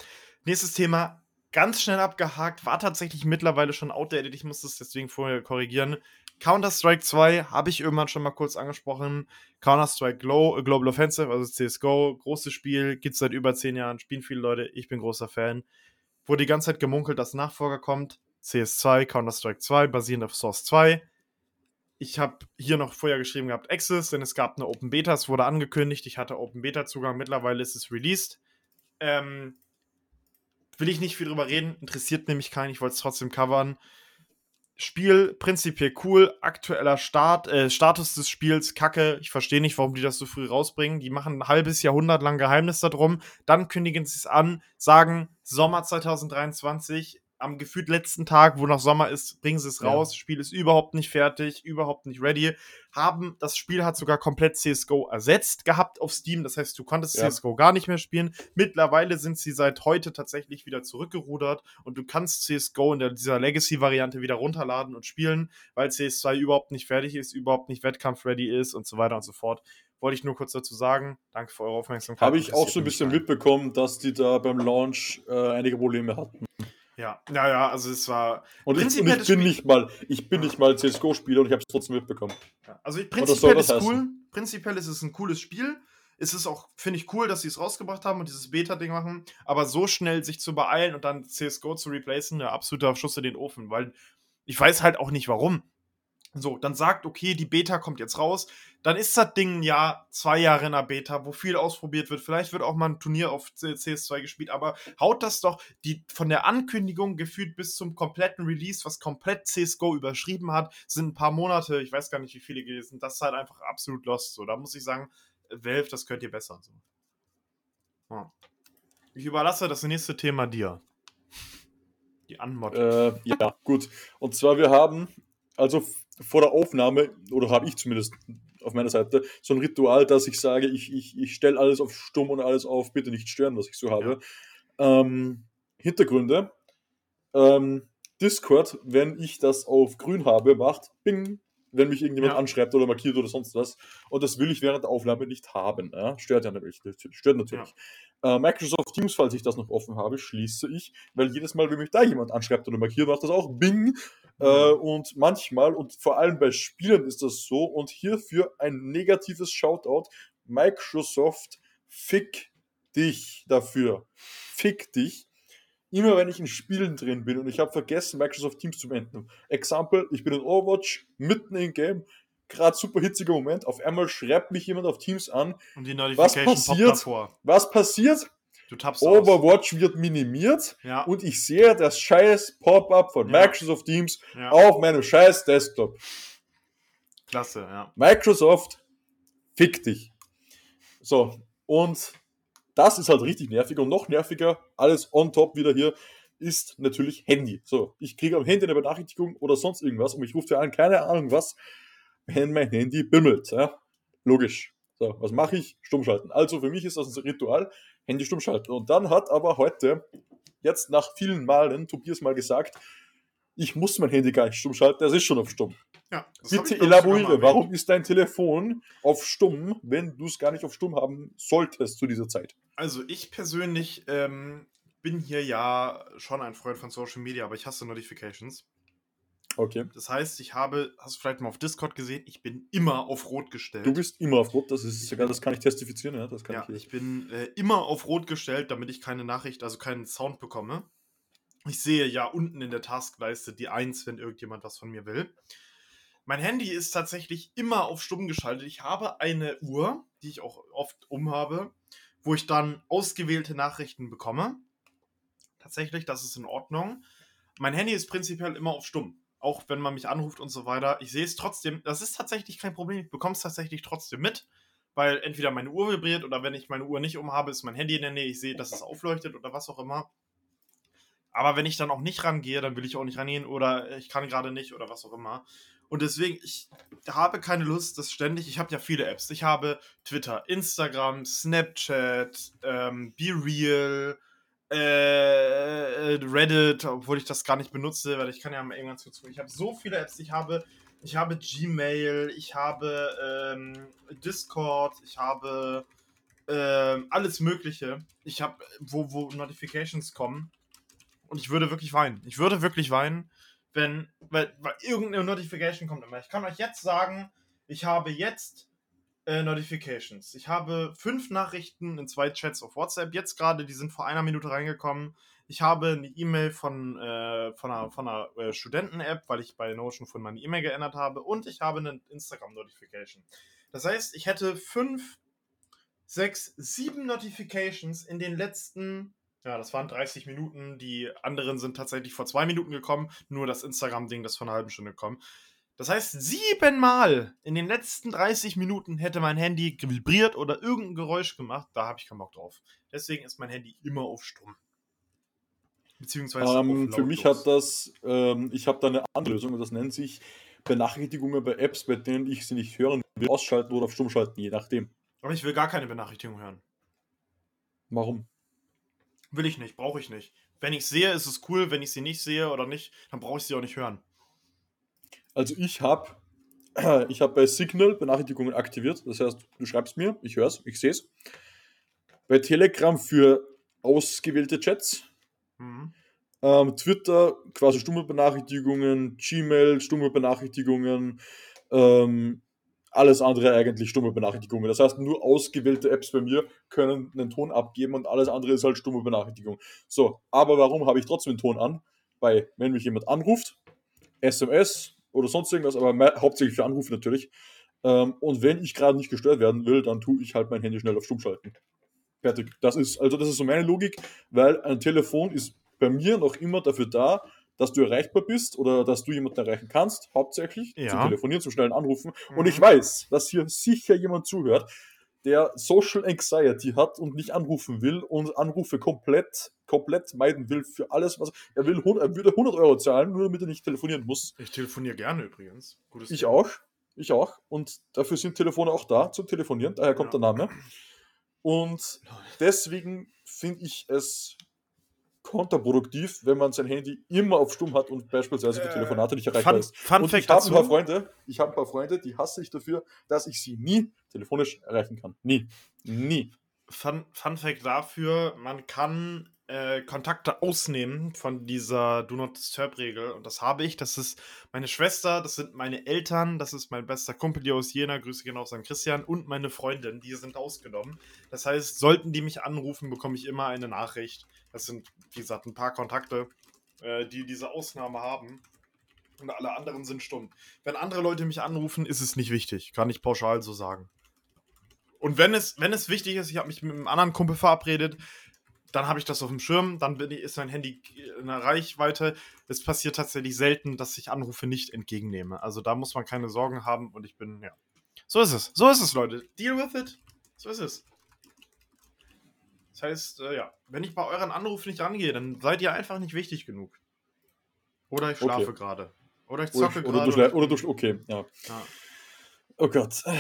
Nächstes Thema. Ganz schnell abgehakt. War tatsächlich mittlerweile schon outdated. Ich muss das deswegen vorher korrigieren. Counter-Strike 2 habe ich irgendwann schon mal kurz angesprochen. Counter-Strike Global Offensive, also CSGO, großes Spiel, gibt es seit über 10 Jahren, spielen viele Leute, ich bin großer Fan. Wurde die ganze Zeit gemunkelt, dass Nachfolger kommt. CS2, Counter-Strike 2, basierend auf Source 2 ich habe hier noch vorher geschrieben gehabt Access, denn es gab eine Open Beta, es wurde angekündigt, ich hatte Open Beta Zugang, mittlerweile ist es released. Ähm, will ich nicht viel drüber reden, interessiert nämlich keinen, ich wollte es trotzdem covern. Spiel prinzipiell cool, aktueller Start, äh, Status des Spiels kacke. Ich verstehe nicht, warum die das so früh rausbringen. Die machen ein halbes Jahrhundert lang Geheimnis darum, dann kündigen sie es an, sagen Sommer 2023 am gefühlt letzten Tag, wo noch Sommer ist, bringen sie es raus. Ja. Spiel ist überhaupt nicht fertig, überhaupt nicht ready. Haben, das Spiel hat sogar komplett CSGO ersetzt gehabt auf Steam. Das heißt, du konntest ja. CSGO gar nicht mehr spielen. Mittlerweile sind sie seit heute tatsächlich wieder zurückgerudert und du kannst CSGO in der, dieser Legacy-Variante wieder runterladen und spielen, weil CS2 überhaupt nicht fertig ist, überhaupt nicht wettkampfready ist und so weiter und so fort wollte ich nur kurz dazu sagen. Danke für eure Aufmerksamkeit. Habe ich auch so ein bisschen mitbekommen, dass die da beim Launch äh, einige Probleme hatten. Ja, ja, ja, also es war. Und ich, und ich bin nicht mal, ich bin nicht mal CSGO-Spieler und ich habe es trotzdem mitbekommen. Ja, also ich, prinzipiell ist heißen? cool. Prinzipiell ist es ein cooles Spiel. Es ist auch, finde ich, cool, dass sie es rausgebracht haben und dieses Beta-Ding machen. Aber so schnell sich zu beeilen und dann CSGO zu replacen, der absoluter Schuss in den Ofen, weil ich weiß halt auch nicht warum. So, dann sagt, okay, die Beta kommt jetzt raus. Dann ist das Ding ja zwei Jahre in der Beta, wo viel ausprobiert wird. Vielleicht wird auch mal ein Turnier auf CS2 gespielt, aber haut das doch die von der Ankündigung gefühlt bis zum kompletten Release, was komplett CSGO überschrieben hat, sind ein paar Monate, ich weiß gar nicht, wie viele gewesen. Das ist halt einfach absolut lost. So, da muss ich sagen, Valve, das könnt ihr besser. So. Ja. Ich überlasse das nächste Thema dir. Die Anmod. Äh, ja, gut. Und zwar, wir haben also vor der Aufnahme, oder habe ich zumindest auf meiner Seite, so ein Ritual, dass ich sage, ich, ich, ich stelle alles auf stumm und alles auf, bitte nicht stören, was ich so habe. Ja. Ähm, Hintergründe. Ähm, Discord, wenn ich das auf grün habe, macht Bing, wenn mich irgendjemand ja. anschreibt oder markiert oder sonst was. Und das will ich während der Aufnahme nicht haben. Ja? Stört ja natürlich. Stört natürlich. Ja. Äh, Microsoft Teams, falls ich das noch offen habe, schließe ich, weil jedes Mal, wenn mich da jemand anschreibt oder markiert, macht das auch Bing. Äh, und manchmal, und vor allem bei Spielen ist das so, und hierfür ein negatives Shoutout, Microsoft, fick dich dafür. Fick dich. Immer wenn ich in Spielen drin bin und ich habe vergessen, Microsoft Teams zu beenden. Example, ich bin in Overwatch, mitten im Game, gerade super hitziger Moment, auf einmal schreibt mich jemand auf Teams an. Und die Notification was passiert. Was passiert? Overwatch aus. wird minimiert ja. und ich sehe das scheiß Pop-up von ja. Microsoft Teams ja. auf meinem scheiß Desktop. Klasse, ja. Microsoft, fick dich. So, und das ist halt richtig nervig und noch nerviger, alles on top wieder hier, ist natürlich Handy. So, ich kriege am Handy eine Benachrichtigung oder sonst irgendwas und ich rufe dir an, keine Ahnung was, wenn mein Handy bimmelt. Ja? Logisch. So, was mache ich? Stummschalten. Also für mich ist das ein Ritual, Handy stummschalten. Und dann hat aber heute, jetzt nach vielen Malen, Tobias mal gesagt, ich muss mein Handy gar nicht stumm schalten, das ist schon auf stumm. Ja, Bitte elaboriere, warum ist dein Telefon auf stumm, wenn du es gar nicht auf stumm haben solltest zu dieser Zeit? Also ich persönlich ähm, bin hier ja schon ein Freund von Social Media, aber ich hasse Notifications. Okay. Das heißt, ich habe, hast du vielleicht mal auf Discord gesehen, ich bin immer auf Rot gestellt. Du bist immer auf Rot, das ist sogar, das kann ich testifizieren, ja. Das kann ja, ich, ich bin äh, immer auf Rot gestellt, damit ich keine Nachricht, also keinen Sound bekomme. Ich sehe ja unten in der Taskleiste die 1, wenn irgendjemand was von mir will. Mein Handy ist tatsächlich immer auf stumm geschaltet. Ich habe eine Uhr, die ich auch oft umhabe, wo ich dann ausgewählte Nachrichten bekomme. Tatsächlich, das ist in Ordnung. Mein Handy ist prinzipiell immer auf stumm auch wenn man mich anruft und so weiter. Ich sehe es trotzdem. Das ist tatsächlich kein Problem. Ich bekomme es tatsächlich trotzdem mit, weil entweder meine Uhr vibriert oder wenn ich meine Uhr nicht umhabe, ist mein Handy in der Nähe. Ich sehe, dass es aufleuchtet oder was auch immer. Aber wenn ich dann auch nicht rangehe, dann will ich auch nicht rangehen oder ich kann gerade nicht oder was auch immer. Und deswegen, ich habe keine Lust, das ständig. Ich habe ja viele Apps. Ich habe Twitter, Instagram, Snapchat, ähm, Be Real, äh, Reddit, obwohl ich das gar nicht benutze, weil ich kann ja mal irgendwann zu. Ich habe so viele Apps. Ich habe, ich habe Gmail, ich habe ähm, Discord, ich habe ähm, alles Mögliche. Ich habe, wo, wo Notifications kommen. Und ich würde wirklich weinen. Ich würde wirklich weinen, wenn, weil, weil irgendeine Notification kommt immer. Ich kann euch jetzt sagen, ich habe jetzt äh, Notifications. Ich habe fünf Nachrichten in zwei Chats auf WhatsApp. Jetzt gerade, die sind vor einer Minute reingekommen. Ich habe eine E-Mail von, äh, von einer, von einer äh, Studenten-App, weil ich bei Notion von meine E-Mail geändert habe. Und ich habe eine Instagram-Notification. Das heißt, ich hätte fünf, sechs, sieben Notifications in den letzten ja, das waren 30 Minuten. Die anderen sind tatsächlich vor zwei Minuten gekommen. Nur das Instagram-Ding, das vor einer halben Stunde gekommen. Das heißt, siebenmal in den letzten 30 Minuten hätte mein Handy vibriert oder irgendein Geräusch gemacht. Da habe ich keinen Bock drauf. Deswegen ist mein Handy immer auf Stumm. Beziehungsweise ähm, Für mich hat das, ähm, ich habe da eine andere Lösung und das nennt sich Benachrichtigungen bei Apps, bei denen ich sie nicht hören will, ausschalten oder auf Stumm schalten, je nachdem. Aber ich will gar keine Benachrichtigung hören. Warum? Will ich nicht, brauche ich nicht. Wenn ich sehe, ist es cool. Wenn ich sie nicht sehe oder nicht, dann brauche ich sie auch nicht hören. Also ich habe ich hab bei Signal Benachrichtigungen aktiviert. Das heißt, du schreibst mir, ich höre es, ich sehe es. Bei Telegram für ausgewählte Chats. Mhm. Ähm, Twitter quasi stumme Benachrichtigungen, Gmail stumme Benachrichtigungen, ähm, alles andere eigentlich stumme Benachrichtigungen. Das heißt, nur ausgewählte Apps bei mir können einen Ton abgeben und alles andere ist halt stumme Benachrichtigung. So, aber warum habe ich trotzdem den Ton an? Bei, wenn mich jemand anruft, SMS, oder sonst irgendwas, aber mehr, hauptsächlich für Anrufe natürlich. Ähm, und wenn ich gerade nicht gestört werden will, dann tue ich halt mein Handy schnell auf Stumm schalten. Fertig. Das ist, also das ist so meine Logik, weil ein Telefon ist bei mir noch immer dafür da, dass du erreichbar bist oder dass du jemanden erreichen kannst, hauptsächlich, ja. zum Telefonieren, zum schnellen Anrufen. Mhm. Und ich weiß, dass hier sicher jemand zuhört, der Social Anxiety hat und nicht anrufen will und Anrufe komplett, komplett meiden will für alles, was er will. Er würde 100 Euro zahlen, nur damit er nicht telefonieren muss. Ich telefoniere gerne übrigens. Gutes ich Thema. auch. Ich auch. Und dafür sind Telefone auch da, zum Telefonieren. Daher kommt ja. der Name. Und deswegen finde ich es kontraproduktiv, wenn man sein Handy immer auf Stumm hat und beispielsweise für äh, Telefonate nicht erreichbar fun, ist. Fun und ich habe ein paar Freunde, ich habe ein paar Freunde, die hasse ich dafür, dass ich sie nie telefonisch erreichen kann. Nie. Nie. Fun, Fun Fact dafür, man kann äh, Kontakte ausnehmen von dieser Do Not Disturb-Regel. Und das habe ich. Das ist meine Schwester, das sind meine Eltern, das ist mein bester Kumpel hier aus Jena, Grüße genau aus St. Christian und meine Freundin, die sind ausgenommen. Das heißt, sollten die mich anrufen, bekomme ich immer eine Nachricht. Das sind, wie gesagt, ein paar Kontakte, äh, die diese Ausnahme haben. Und alle anderen sind stumm. Wenn andere Leute mich anrufen, ist es nicht wichtig. Kann ich pauschal so sagen. Und wenn es, wenn es wichtig ist, ich habe mich mit einem anderen Kumpel verabredet, dann habe ich das auf dem Schirm, dann ist mein Handy in der Reichweite. Es passiert tatsächlich selten, dass ich Anrufe nicht entgegennehme. Also da muss man keine Sorgen haben und ich bin, ja. So ist es. So ist es, Leute. Deal with it. So ist es. Das heißt, äh, ja, wenn ich bei euren Anrufen nicht rangehe, dann seid ihr einfach nicht wichtig genug. Oder ich schlafe okay. gerade. Oder ich zocke gerade. Oder, oder, oder du, okay, ja. ja. Oh Gott.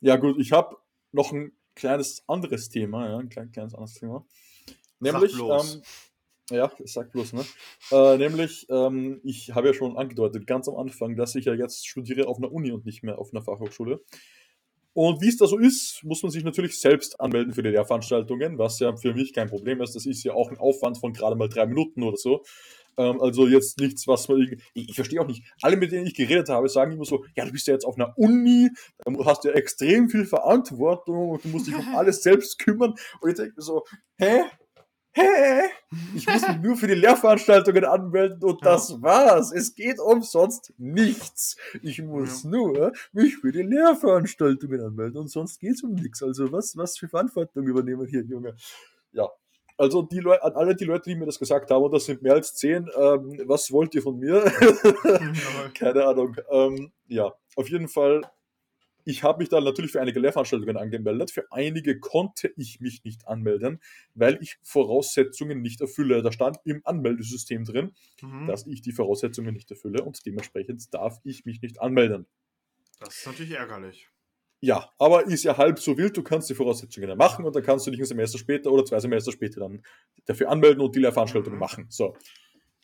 Ja, gut, ich habe noch ein kleines anderes Thema, ja, ein klein, kleines anderes Thema. Nämlich, ähm, ja, ich sag bloß, ne? Äh, nämlich, ähm, ich habe ja schon angedeutet, ganz am Anfang, dass ich ja jetzt studiere auf einer Uni und nicht mehr auf einer Fachhochschule. Und wie es da so ist, muss man sich natürlich selbst anmelden für die Lehrveranstaltungen, was ja für mich kein Problem ist. Das ist ja auch ein Aufwand von gerade mal drei Minuten oder so. Ähm, also jetzt nichts, was man irgendwie. Ich, ich verstehe auch nicht. Alle, mit denen ich geredet habe, sagen immer so: Ja, du bist ja jetzt auf einer Uni, du hast ja extrem viel Verantwortung und du musst dich um alles selbst kümmern. Und ich denke mir so: Hä? Hä? Ich muss mich nur für die Lehrveranstaltungen anmelden und ja. das war's. Es geht umsonst nichts. Ich muss ja. nur mich für die Lehrveranstaltungen anmelden und sonst geht's um nichts. Also was, was für Verantwortung übernehmen hier, Junge? Ja, also die Leute, an alle die Leute, die mir das gesagt haben, und das sind mehr als zehn, ähm, was wollt ihr von mir? Keine Ahnung. Ähm, ja, auf jeden Fall. Ich habe mich dann natürlich für einige Lehrveranstaltungen angemeldet. Für einige konnte ich mich nicht anmelden, weil ich Voraussetzungen nicht erfülle. Da stand im Anmeldesystem drin, mhm. dass ich die Voraussetzungen nicht erfülle und dementsprechend darf ich mich nicht anmelden. Das ist natürlich ärgerlich. Ja, aber ist ja halb so wild, du kannst die Voraussetzungen dann machen und dann kannst du dich ein Semester später oder zwei Semester später dann dafür anmelden und die Lehrveranstaltung mhm. machen. So.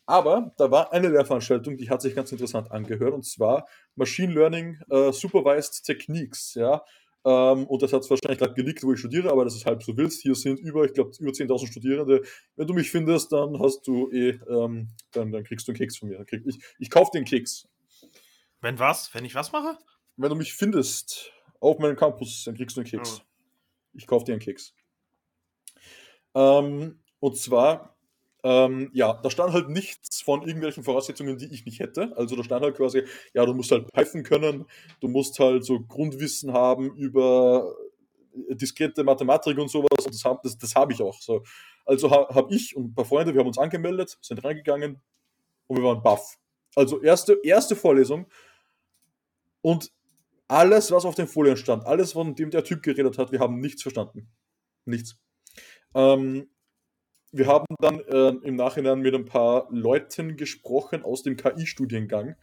Aber da war eine Lehrveranstaltung, die hat sich ganz interessant angehört, und zwar Machine Learning uh, Supervised Techniques, ja. Ähm, und das hat es wahrscheinlich gerade geleakt, wo ich studiere, aber das ist halb so wild. Hier sind über, ich glaube, über 10.000 Studierende. Wenn du mich findest, dann hast du eh, ähm, dann, dann kriegst du einen Keks von mir. Ich ich kaufe den Keks. Wenn was? Wenn ich was mache? Wenn du mich findest, auf meinem Campus, dann kriegst du einen Keks. Oh. Ich kaufe dir einen Keks. Ähm, und zwar, ähm, ja, da stand halt nichts von irgendwelchen Voraussetzungen, die ich nicht hätte. Also da stand halt quasi, ja, du musst halt Python können, du musst halt so Grundwissen haben über diskrete Mathematik und sowas. Und das, das, das habe ich auch. So. Also ha, habe ich und ein paar Freunde, wir haben uns angemeldet, sind reingegangen und wir waren baff. Also erste, erste Vorlesung. Und alles, was auf den Folien stand, alles, von dem der Typ geredet hat, wir haben nichts verstanden. Nichts. Ähm, wir haben dann äh, im Nachhinein mit ein paar Leuten gesprochen aus dem KI-Studiengang.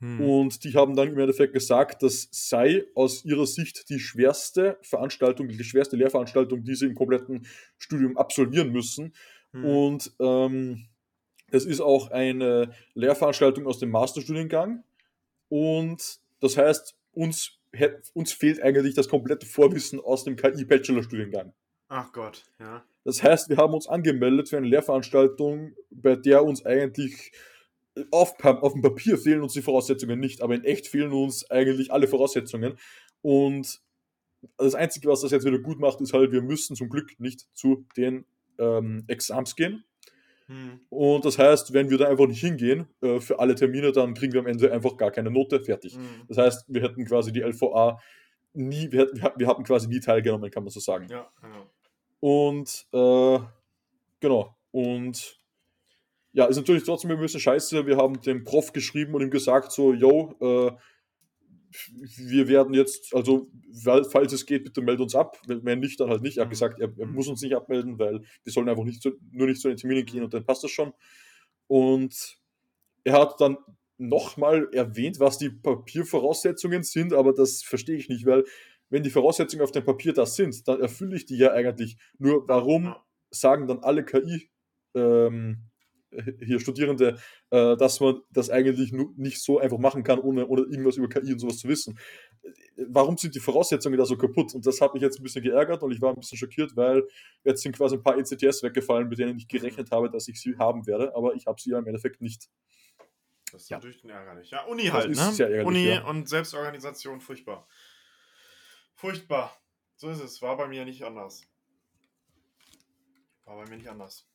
Hm. Und die haben dann im Endeffekt gesagt, das sei aus ihrer Sicht die schwerste Veranstaltung, die schwerste Lehrveranstaltung, die sie im kompletten Studium absolvieren müssen. Hm. Und ähm, es ist auch eine Lehrveranstaltung aus dem Masterstudiengang. Und das heißt, uns, uns fehlt eigentlich das komplette Vorwissen aus dem KI-Bachelorstudiengang. Ach Gott, ja. Das heißt, wir haben uns angemeldet für eine Lehrveranstaltung, bei der uns eigentlich auf, auf dem Papier fehlen uns die Voraussetzungen nicht, aber in echt fehlen uns eigentlich alle Voraussetzungen. Und das Einzige, was das jetzt wieder gut macht, ist halt, wir müssen zum Glück nicht zu den ähm, Exams gehen, hm. Und das heißt, wenn wir da einfach nicht hingehen äh, für alle Termine, dann kriegen wir am Ende einfach gar keine Note, fertig. Hm. Das heißt, wir hätten quasi die LVA nie, wir, hätten, wir hatten quasi nie teilgenommen, kann man so sagen. Ja, genau. Und äh, genau. Und ja, ist natürlich trotzdem ein bisschen scheiße. Wir haben dem Prof geschrieben und ihm gesagt, so, yo, äh, wir werden jetzt, also falls es geht, bitte melde uns ab. Wenn nicht, dann halt nicht. Er hat mhm. gesagt, er, er, muss uns nicht abmelden, weil wir sollen einfach nicht zu, nur nicht zu den Terminen gehen und dann passt das schon. Und er hat dann nochmal erwähnt, was die Papiervoraussetzungen sind, aber das verstehe ich nicht, weil wenn die Voraussetzungen auf dem Papier das sind, dann erfülle ich die ja eigentlich. Nur warum sagen dann alle KI ähm, hier Studierende, äh, dass man das eigentlich nicht so einfach machen kann, ohne, ohne irgendwas über KI und sowas zu wissen. Warum sind die Voraussetzungen da so kaputt? Und das hat mich jetzt ein bisschen geärgert und ich war ein bisschen schockiert, weil jetzt sind quasi ein paar ECTS weggefallen, mit denen ich gerechnet habe, dass ich sie haben werde, aber ich habe sie ja im Endeffekt nicht. Das ist ja. natürlich ärgerlich. Ja, Uni halt, ne? Uni ja. und Selbstorganisation, furchtbar. Furchtbar. So ist es. War bei mir nicht anders. War bei mir nicht anders.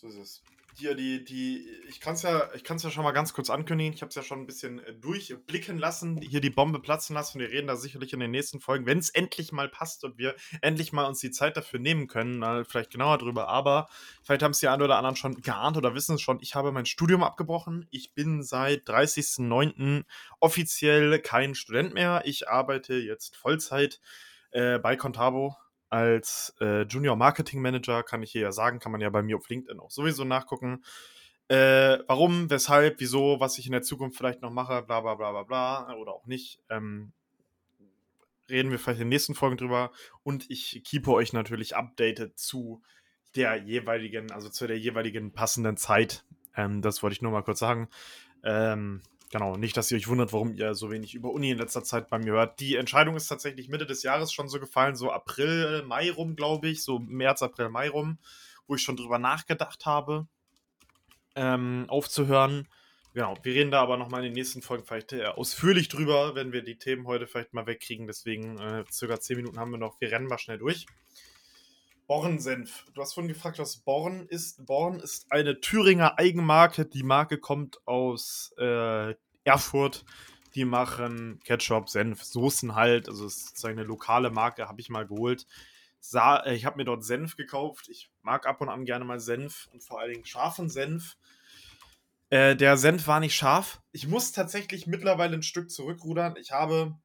So ist es hier die, die, ich kann es ja, ich kann es ja schon mal ganz kurz ankündigen. Ich habe es ja schon ein bisschen äh, durchblicken lassen, hier die Bombe platzen lassen. Wir reden da sicherlich in den nächsten Folgen, wenn es endlich mal passt und wir endlich mal uns die Zeit dafür nehmen können, mal vielleicht genauer drüber. Aber vielleicht haben es die einen oder anderen schon geahnt oder wissen es schon. Ich habe mein Studium abgebrochen. Ich bin seit 30.09. offiziell kein Student mehr. Ich arbeite jetzt Vollzeit äh, bei Contabo als äh, Junior Marketing Manager, kann ich hier ja sagen, kann man ja bei mir auf LinkedIn auch sowieso nachgucken. Äh, warum, weshalb, wieso, was ich in der Zukunft vielleicht noch mache, bla bla bla bla bla, oder auch nicht. Ähm, reden wir vielleicht in den nächsten Folgen drüber. Und ich keepe euch natürlich updated zu der jeweiligen, also zu der jeweiligen passenden Zeit. Ähm, das wollte ich nur mal kurz sagen. Ähm, Genau, nicht, dass ihr euch wundert, warum ihr so wenig über Uni in letzter Zeit bei mir hört. Die Entscheidung ist tatsächlich Mitte des Jahres schon so gefallen, so April, Mai rum, glaube ich, so März, April, Mai rum, wo ich schon drüber nachgedacht habe, ähm, aufzuhören. Genau, wir reden da aber nochmal in den nächsten Folgen vielleicht äh, ausführlich drüber, wenn wir die Themen heute vielleicht mal wegkriegen. Deswegen äh, circa 10 Minuten haben wir noch. Wir rennen mal schnell durch. Bornsenf. Du hast vorhin gefragt, was Born ist. Born ist eine Thüringer Eigenmarke. Die Marke kommt aus äh, Erfurt. Die machen Ketchup, Senf, Soßen halt. Also es ist sozusagen eine lokale Marke, habe ich mal geholt. Sa äh, ich habe mir dort Senf gekauft. Ich mag ab und an gerne mal Senf und vor allen Dingen scharfen Senf. Äh, der Senf war nicht scharf. Ich muss tatsächlich mittlerweile ein Stück zurückrudern. Ich habe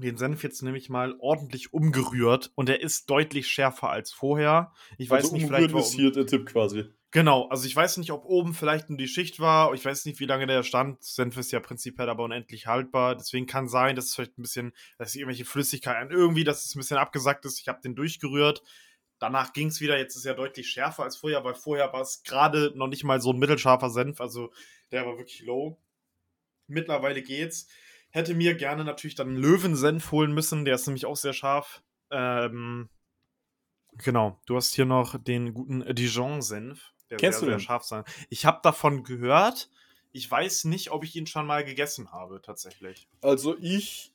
den Senf jetzt nämlich mal ordentlich umgerührt und er ist deutlich schärfer als vorher. Ich weiß also nicht, vielleicht ist hier der Tipp quasi. Genau, also ich weiß nicht, ob oben vielleicht nur die Schicht war. Ich weiß nicht, wie lange der stand. Senf ist ja prinzipiell aber unendlich haltbar. Deswegen kann sein, dass es vielleicht ein bisschen, dass irgendwelche Flüssigkeiten irgendwie, dass es ein bisschen abgesackt ist. Ich habe den durchgerührt. Danach ging es wieder. Jetzt ist er deutlich schärfer als vorher, weil vorher war es gerade noch nicht mal so ein mittelscharfer Senf. Also der war wirklich low. Mittlerweile geht's. Hätte mir gerne natürlich dann Löwensenf holen müssen, der ist nämlich auch sehr scharf. Ähm, genau, du hast hier noch den guten Dijon-Senf. Der Kennst sehr, du den? sehr scharf sein. Ich habe davon gehört. Ich weiß nicht, ob ich ihn schon mal gegessen habe, tatsächlich. Also ich,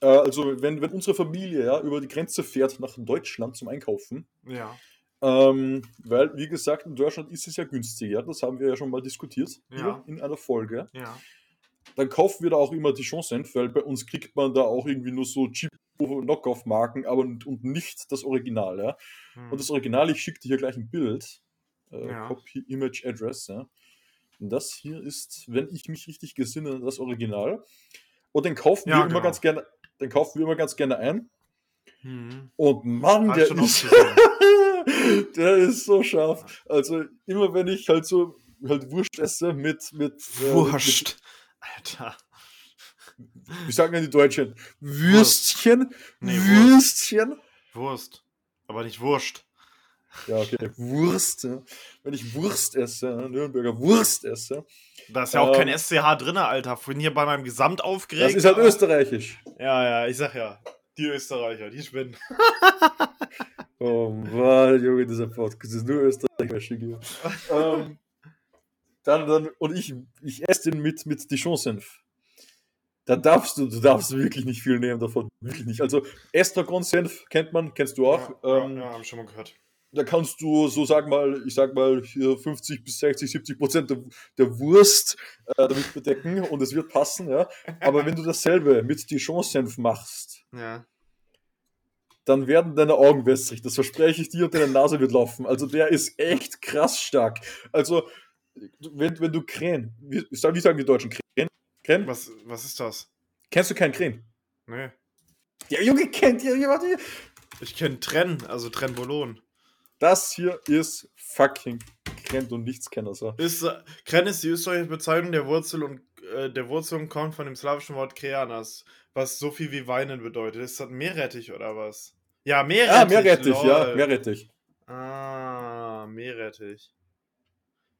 äh, also wenn, wenn unsere Familie ja, über die Grenze fährt nach Deutschland zum Einkaufen, ja. Ähm, weil, wie gesagt, in Deutschland ist es ja günstiger. Das haben wir ja schon mal diskutiert ja. in einer Folge. Ja dann kaufen wir da auch immer die Chance, weil bei uns kriegt man da auch irgendwie nur so cheap Knockoff-Marken, aber und nicht das Original, ja. Hm. Und das Original, ich schicke dir hier gleich ein Bild. Äh, ja. Copy Image Address, ja. Und das hier ist, wenn ich mich richtig gesinne, das Original. Und den kaufen ja, wir genau. immer ganz gerne, den kaufen wir immer ganz gerne ein. Hm. Und Mann, der ist, der ist so scharf. Also immer wenn ich halt so halt Wurst esse mit mit Wurst. Äh, mit, Alter. Wie sagen denn die Deutschen? Würstchen? Nee, Würstchen? Wurst. Aber nicht Wurst. Ja, okay. Wurst. Wenn ich Wurst esse, Nürnberger Wurst esse. Da ist ja auch ähm, kein SCH drin, Alter. Vorhin hier bei meinem Gesamt aufgeregt. Das ist halt österreichisch. Ja, ja, ich sag ja. Die Österreicher, die spinnen. oh Mann, Junge, dieser Podcast ist nur österreichisch ähm, dann, dann, und ich, ich esse den mit, mit Dijon-Senf. Da darfst du, du darfst wirklich nicht viel nehmen davon. Wirklich nicht. Also Estragon-Senf kennt man, kennst du auch. Ja, ähm, ja, hab ich schon mal gehört. Da kannst du so sag mal, ich sag mal hier 50 bis 60, 70 Prozent der, der Wurst äh, damit bedecken und es wird passen, ja. Aber wenn du dasselbe mit Dijon-Senf machst, ja. dann werden deine Augen wässrig. Das verspreche ich dir und deine Nase wird laufen. Also der ist echt krass stark. Also wenn, wenn du Krähen, wie, wie sagen die Deutschen Krähen? Krähen? Was, was ist das? Kennst du keinen Krähen? Nee. Ja, Junge, kennt ihr jemand hier? Ich kenne Trenn, also Trennbolon. Das hier ist fucking Krenn und Nichtskenner. So. Ist, äh, Krenn ist die österreichische Bezeichnung der Wurzel und äh, der Wurzel kommt von dem slawischen Wort Kreanas, was so viel wie weinen bedeutet. Ist das Meerrettich oder was? Ja, Meerrettich. Ah, Meerrettich, ja, Meerrettich. Ah, Meerrettich.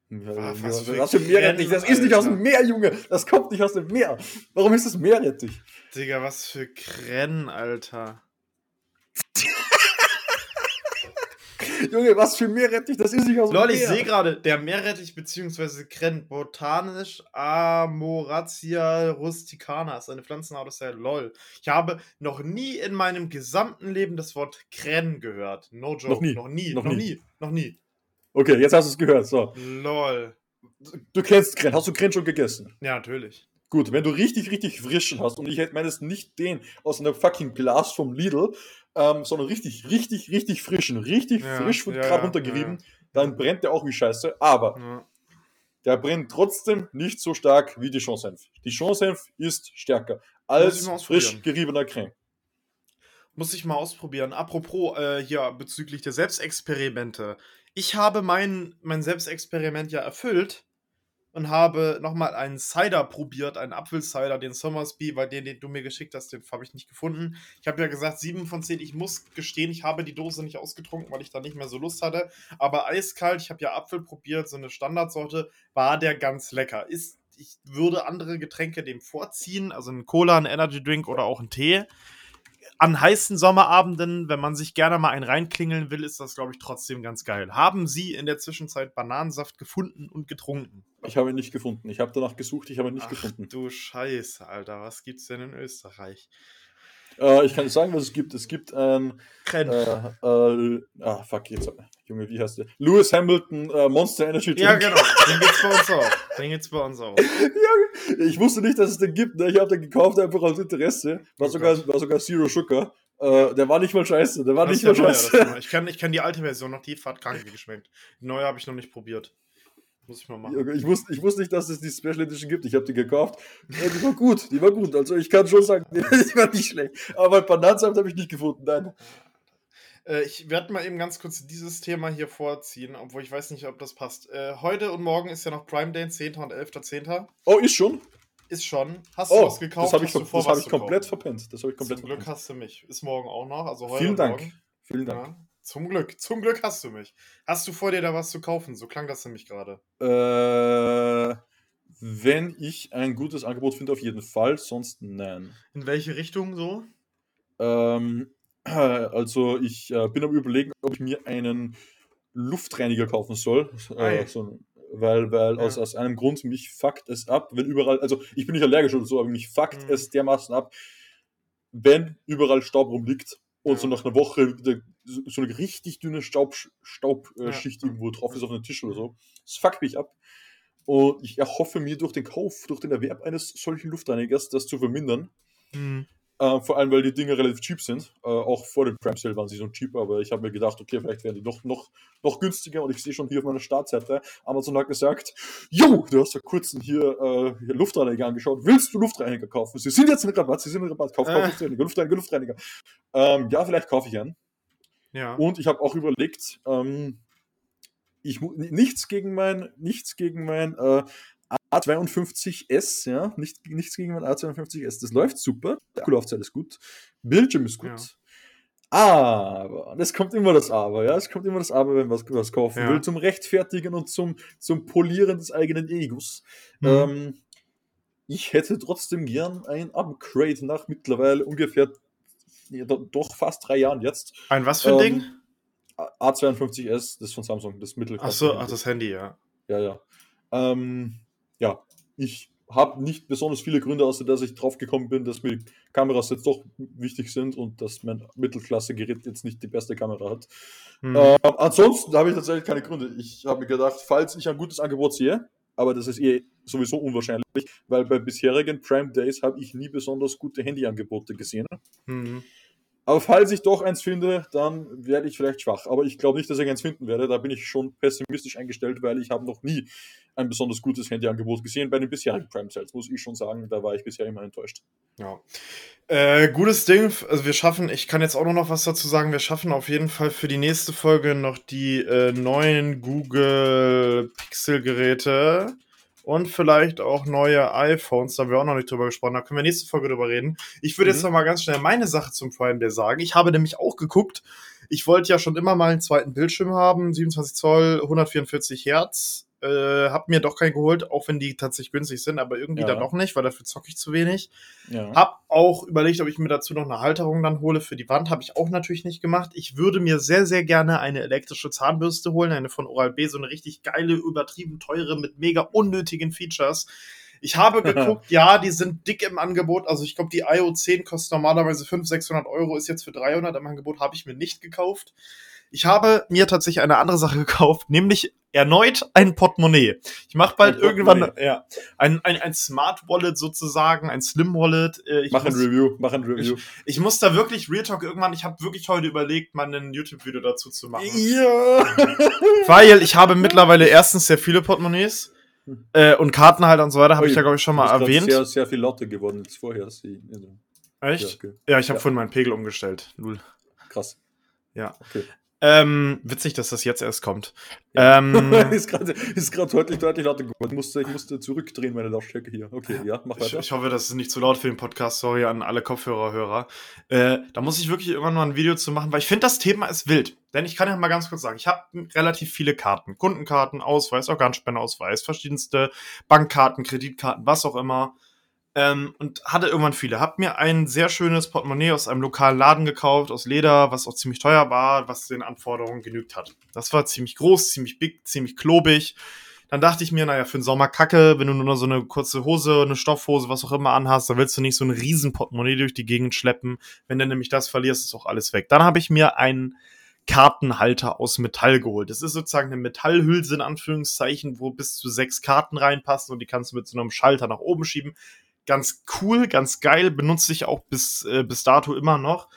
Was, was, für, was für Meerrettich? Das ist nicht aus dem Meer, Junge. Das kommt nicht aus dem Meer. Warum ist das Meerrettich? Digga, was für Krenn, Alter. Junge, was für Meerrettich? Das ist nicht aus dem Lol, Meer. Lol, ich sehe gerade, der Meerrettich bzw. Krenn, botanisch Amoratia rusticana, ist eine Pflanzenart aus der LOL. Ich habe noch nie in meinem gesamten Leben das Wort Krenn gehört. No joke. Noch nie. Noch nie. Noch, noch nie. nie. Noch nie. Okay, jetzt hast du es gehört. So. Lol. Du kennst Kren. Hast du Kren schon gegessen? Ja, natürlich. Gut, wenn du richtig, richtig frischen hast, und ich meine es nicht den aus einem fucking Glas vom Lidl, ähm, sondern richtig, richtig, richtig frischen, richtig ja, frisch von ja, gerade runtergerieben, ja, dann brennt der auch wie Scheiße. Aber der brennt trotzdem nicht so stark wie die Dijon-Senf. Dijon-Senf ist stärker als frisch geriebener Creme. Muss ich mal ausprobieren. Apropos äh, hier bezüglich der Selbstexperimente. Ich habe mein, mein Selbstexperiment ja erfüllt und habe nochmal einen Cider probiert, einen Apfelcider, den Somersby, weil den, den du mir geschickt hast, den habe ich nicht gefunden. Ich habe ja gesagt, 7 von 10. Ich muss gestehen, ich habe die Dose nicht ausgetrunken, weil ich da nicht mehr so Lust hatte. Aber eiskalt, ich habe ja Apfel probiert, so eine Standardsorte, war der ganz lecker. Ist, ich würde andere Getränke dem vorziehen, also ein Cola, ein Energy Drink oder auch ein Tee an heißen Sommerabenden, wenn man sich gerne mal einen reinklingeln will, ist das, glaube ich, trotzdem ganz geil. Haben Sie in der Zwischenzeit Bananensaft gefunden und getrunken? Ich habe ihn nicht gefunden. Ich habe danach gesucht, ich habe ihn nicht Ach, gefunden. Du Scheiße, Alter, was gibt's denn in Österreich? Äh, ich kann nicht sagen, was es gibt. Es gibt ein. Äh, äh, ah, fuck, jetzt. Junge, wie heißt der? Lewis Hamilton äh, Monster Energy Drink. Ja, genau. Den gibt's bei uns auch. Den gibt's bei uns auch. ja, ich wusste nicht, dass es den gibt. Ne? Ich habe den gekauft einfach aus Interesse. War, oh sogar, war sogar Zero Sugar. Äh, der war nicht mal scheiße. Der war das nicht mal scheiße. ich, kann, ich kann die alte Version noch, die hat krank geschmeckt. Die neue habe ich noch nicht probiert. Muss ich mal machen. Ich wusste, ich wusste nicht, dass es die Special Edition gibt. Ich habe die gekauft. Ja, die war gut, die war gut. Also ich kann schon sagen, die war nicht schlecht. Aber Bananensaft habe ich nicht gefunden, nein. Äh, ich werde mal eben ganz kurz dieses Thema hier vorziehen, obwohl ich weiß nicht, ob das passt. Äh, heute und morgen ist ja noch Prime Day, 10. und 11.10. Oh, ist schon? Ist schon. Hast oh, du was gekauft? Das habe ich, hab ich komplett verpennt. Das habe ich komplett Zum Glück hast du mich. Ist morgen auch noch. Also heute Vielen Dank. Morgen. Vielen Dank. Ja. Zum Glück, zum Glück hast du mich. Hast du vor dir da was zu kaufen? So klang das nämlich gerade. Äh, wenn ich ein gutes Angebot finde, auf jeden Fall, sonst nein. In welche Richtung so? Ähm, also ich äh, bin am überlegen, ob ich mir einen Luftreiniger kaufen soll. Äh, so, weil, weil ja. aus, aus einem Grund mich fuckt es ab, wenn überall, also ich bin nicht allergisch oder so, aber mich fuckt mhm. es dermaßen ab, wenn überall Staub rumliegt und ja. so nach einer Woche so eine richtig dünne Staub, Staubschicht ja. irgendwo drauf ist auf einem Tisch oder so. Das fuckt mich ab. Und ich erhoffe mir durch den Kauf, durch den Erwerb eines solchen Luftreinigers, das zu vermindern. Mhm. Äh, vor allem, weil die Dinge relativ cheap sind. Äh, auch vor dem Prime Sale waren sie so cheap, aber ich habe mir gedacht, okay, vielleicht werden die noch, noch, noch günstiger. Und ich sehe schon hier auf meiner Startseite, Amazon hat gesagt, jo, du hast ja kurz hier, äh, hier Luftreiniger angeschaut. Willst du Luftreiniger kaufen? Sie sind jetzt in Rabatt, sie sind in Rabatt. Kauf, kauf äh. Luftreiniger, Luftreiniger, Luftreiniger. Ähm, ja, vielleicht kaufe ich einen. Ja. Und ich habe auch überlegt, ähm, ich nichts gegen mein, nichts gegen mein äh, A52S, ja, Nicht, nichts gegen mein A52S. Das läuft super, der Akkulaufzeit ist gut, Bildschirm ist gut. Ja. Aber, es kommt immer das Aber, ja, es kommt immer das Aber, wenn man was, was kaufen ja. will, zum Rechtfertigen und zum, zum Polieren des eigenen Egos. Mhm. Ähm, ich hätte trotzdem gern ein Upgrade nach mittlerweile ungefähr, doch fast drei Jahren jetzt. Ein was für ein ähm, Ding? A52S, das von Samsung, das Mittelklasse. Ach so, ach, das Handy, ja. Ja, ja. Ähm, ja, ich habe nicht besonders viele Gründe, außer dass ich drauf gekommen bin, dass mir Kameras jetzt doch wichtig sind und dass mein Mittelklasse-Gerät jetzt nicht die beste Kamera hat. Hm. Äh, ansonsten habe ich tatsächlich keine Gründe. Ich habe mir gedacht, falls ich ein gutes Angebot sehe, aber das ist eh sowieso unwahrscheinlich, weil bei bisherigen Prime Days habe ich nie besonders gute Handyangebote gesehen. Hm. Aber falls ich doch eins finde, dann werde ich vielleicht schwach. Aber ich glaube nicht, dass ich eins finden werde. Da bin ich schon pessimistisch eingestellt, weil ich habe noch nie ein besonders gutes Handyangebot gesehen bei den bisherigen Prime Sales, muss ich schon sagen. Da war ich bisher immer enttäuscht. Ja. Äh, gutes Ding. Also wir schaffen, ich kann jetzt auch noch was dazu sagen, wir schaffen auf jeden Fall für die nächste Folge noch die äh, neuen Google Pixel-Geräte und vielleicht auch neue iPhones. Da haben wir auch noch nicht drüber gesprochen. Da können wir nächste Folge drüber reden. Ich würde mhm. jetzt noch mal ganz schnell meine Sache zum Prime Day sagen. Ich habe nämlich auch geguckt. Ich wollte ja schon immer mal einen zweiten Bildschirm haben. 27 Zoll, 144 Hertz. Äh, hab mir doch keinen geholt, auch wenn die tatsächlich günstig sind, aber irgendwie ja. dann doch nicht, weil dafür zocke ich zu wenig. Ja. Hab auch überlegt, ob ich mir dazu noch eine Halterung dann hole für die Wand. Habe ich auch natürlich nicht gemacht. Ich würde mir sehr, sehr gerne eine elektrische Zahnbürste holen, eine von Oral-B, so eine richtig geile, übertrieben teure mit mega unnötigen Features. Ich habe geguckt, ja, die sind dick im Angebot. Also ich glaube, die IO 10 kostet normalerweise 500, 600 Euro, ist jetzt für 300 im Angebot, habe ich mir nicht gekauft. Ich habe mir tatsächlich eine andere Sache gekauft, nämlich erneut ein Portemonnaie. Ich mache bald irgendwann ja, ein, ein, ein Smart Wallet sozusagen, ein Slim Wallet. Äh, mach ein Review, mach ein Review. Ich, ich, muss da wirklich Real Talk irgendwann, ich habe wirklich heute überlegt, mal ein YouTube-Video dazu zu machen. Ja. Weil ich habe mittlerweile erstens sehr viele Portemonnaies. Äh, und Kartenhalter und so weiter habe ich ja, glaube ich, schon mal erwähnt. sehr, sehr viel Lotte geworden jetzt vorher. Echt? Ja, okay. ja ich habe ja. vorhin meinen Pegel umgestellt. Null. Krass. Ja. Okay. Ähm, witzig, dass das jetzt erst kommt. Ja. Ähm, ist gerade deutlich, deutlich lauter geworden. Ich musste, ich musste zurückdrehen, meine Lautstärke hier. Okay, ja, mach weiter. Ich, ich, hoffe, das ist nicht zu laut für den Podcast. Sorry an alle Kopfhörerhörer. Äh, da muss ich wirklich irgendwann mal ein Video zu machen, weil ich finde, das Thema ist wild. Denn ich kann ja mal ganz kurz sagen, ich habe relativ viele Karten. Kundenkarten, Ausweis, Organspendeausweis, verschiedenste Bankkarten, Kreditkarten, was auch immer ähm, und hatte irgendwann viele. Hab mir ein sehr schönes Portemonnaie aus einem lokalen Laden gekauft, aus Leder, was auch ziemlich teuer war, was den Anforderungen genügt hat. Das war ziemlich groß, ziemlich big, ziemlich klobig. Dann dachte ich mir, naja, für den Sommer kacke, wenn du nur so eine kurze Hose, eine Stoffhose, was auch immer anhast, dann willst du nicht so ein riesen Portemonnaie durch die Gegend schleppen. Wenn du nämlich das verlierst, ist auch alles weg. Dann habe ich mir einen Kartenhalter aus Metall geholt. Das ist sozusagen eine Metallhülse in Anführungszeichen, wo bis zu sechs Karten reinpassen und die kannst du mit so einem Schalter nach oben schieben ganz cool, ganz geil, benutze ich auch bis, äh, bis dato immer noch.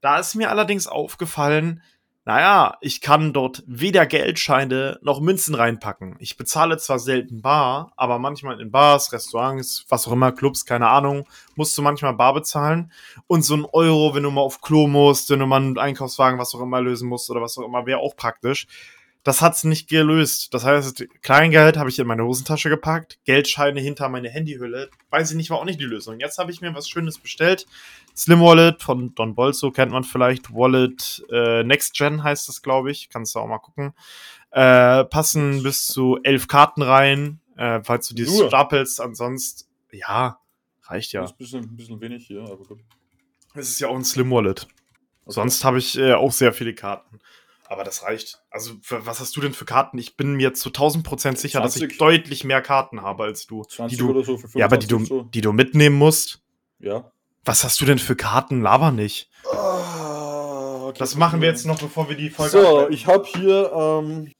Da ist mir allerdings aufgefallen, naja, ich kann dort weder Geldscheine noch Münzen reinpacken. Ich bezahle zwar selten bar, aber manchmal in Bars, Restaurants, was auch immer, Clubs, keine Ahnung, musst du manchmal bar bezahlen. Und so ein Euro, wenn du mal auf Klo musst, wenn du mal einen Einkaufswagen, was auch immer lösen musst oder was auch immer, wäre auch praktisch. Das hat's nicht gelöst. Das heißt, Kleingeld habe ich in meine Hosentasche gepackt, Geldscheine hinter meine Handyhülle. Weiß ich nicht, war auch nicht die Lösung. Jetzt habe ich mir was Schönes bestellt. Slim Wallet von Don Bolso kennt man vielleicht. Wallet äh, Next Gen heißt das, glaube ich. Kannst du auch mal gucken. Äh, passen bis zu elf Karten rein, äh, falls du die stapelst. Ansonsten, ja, reicht ja. Das ist ein bisschen, ein bisschen wenig hier, aber gut. Es ist ja auch ein Slim Wallet. Okay. Sonst habe ich äh, auch sehr viele Karten. Aber das reicht. Also, was hast du denn für Karten? Ich bin mir zu 1000 Prozent sicher, 20. dass ich deutlich mehr Karten habe als du. 20 du, oder so für 25 Ja, aber die du, die du mitnehmen musst. Ja. Was hast du denn für Karten? Laber nicht. Oh, okay, das machen wir jetzt noch, bevor wir die Folge So, abhalten. ich habe hier ähm,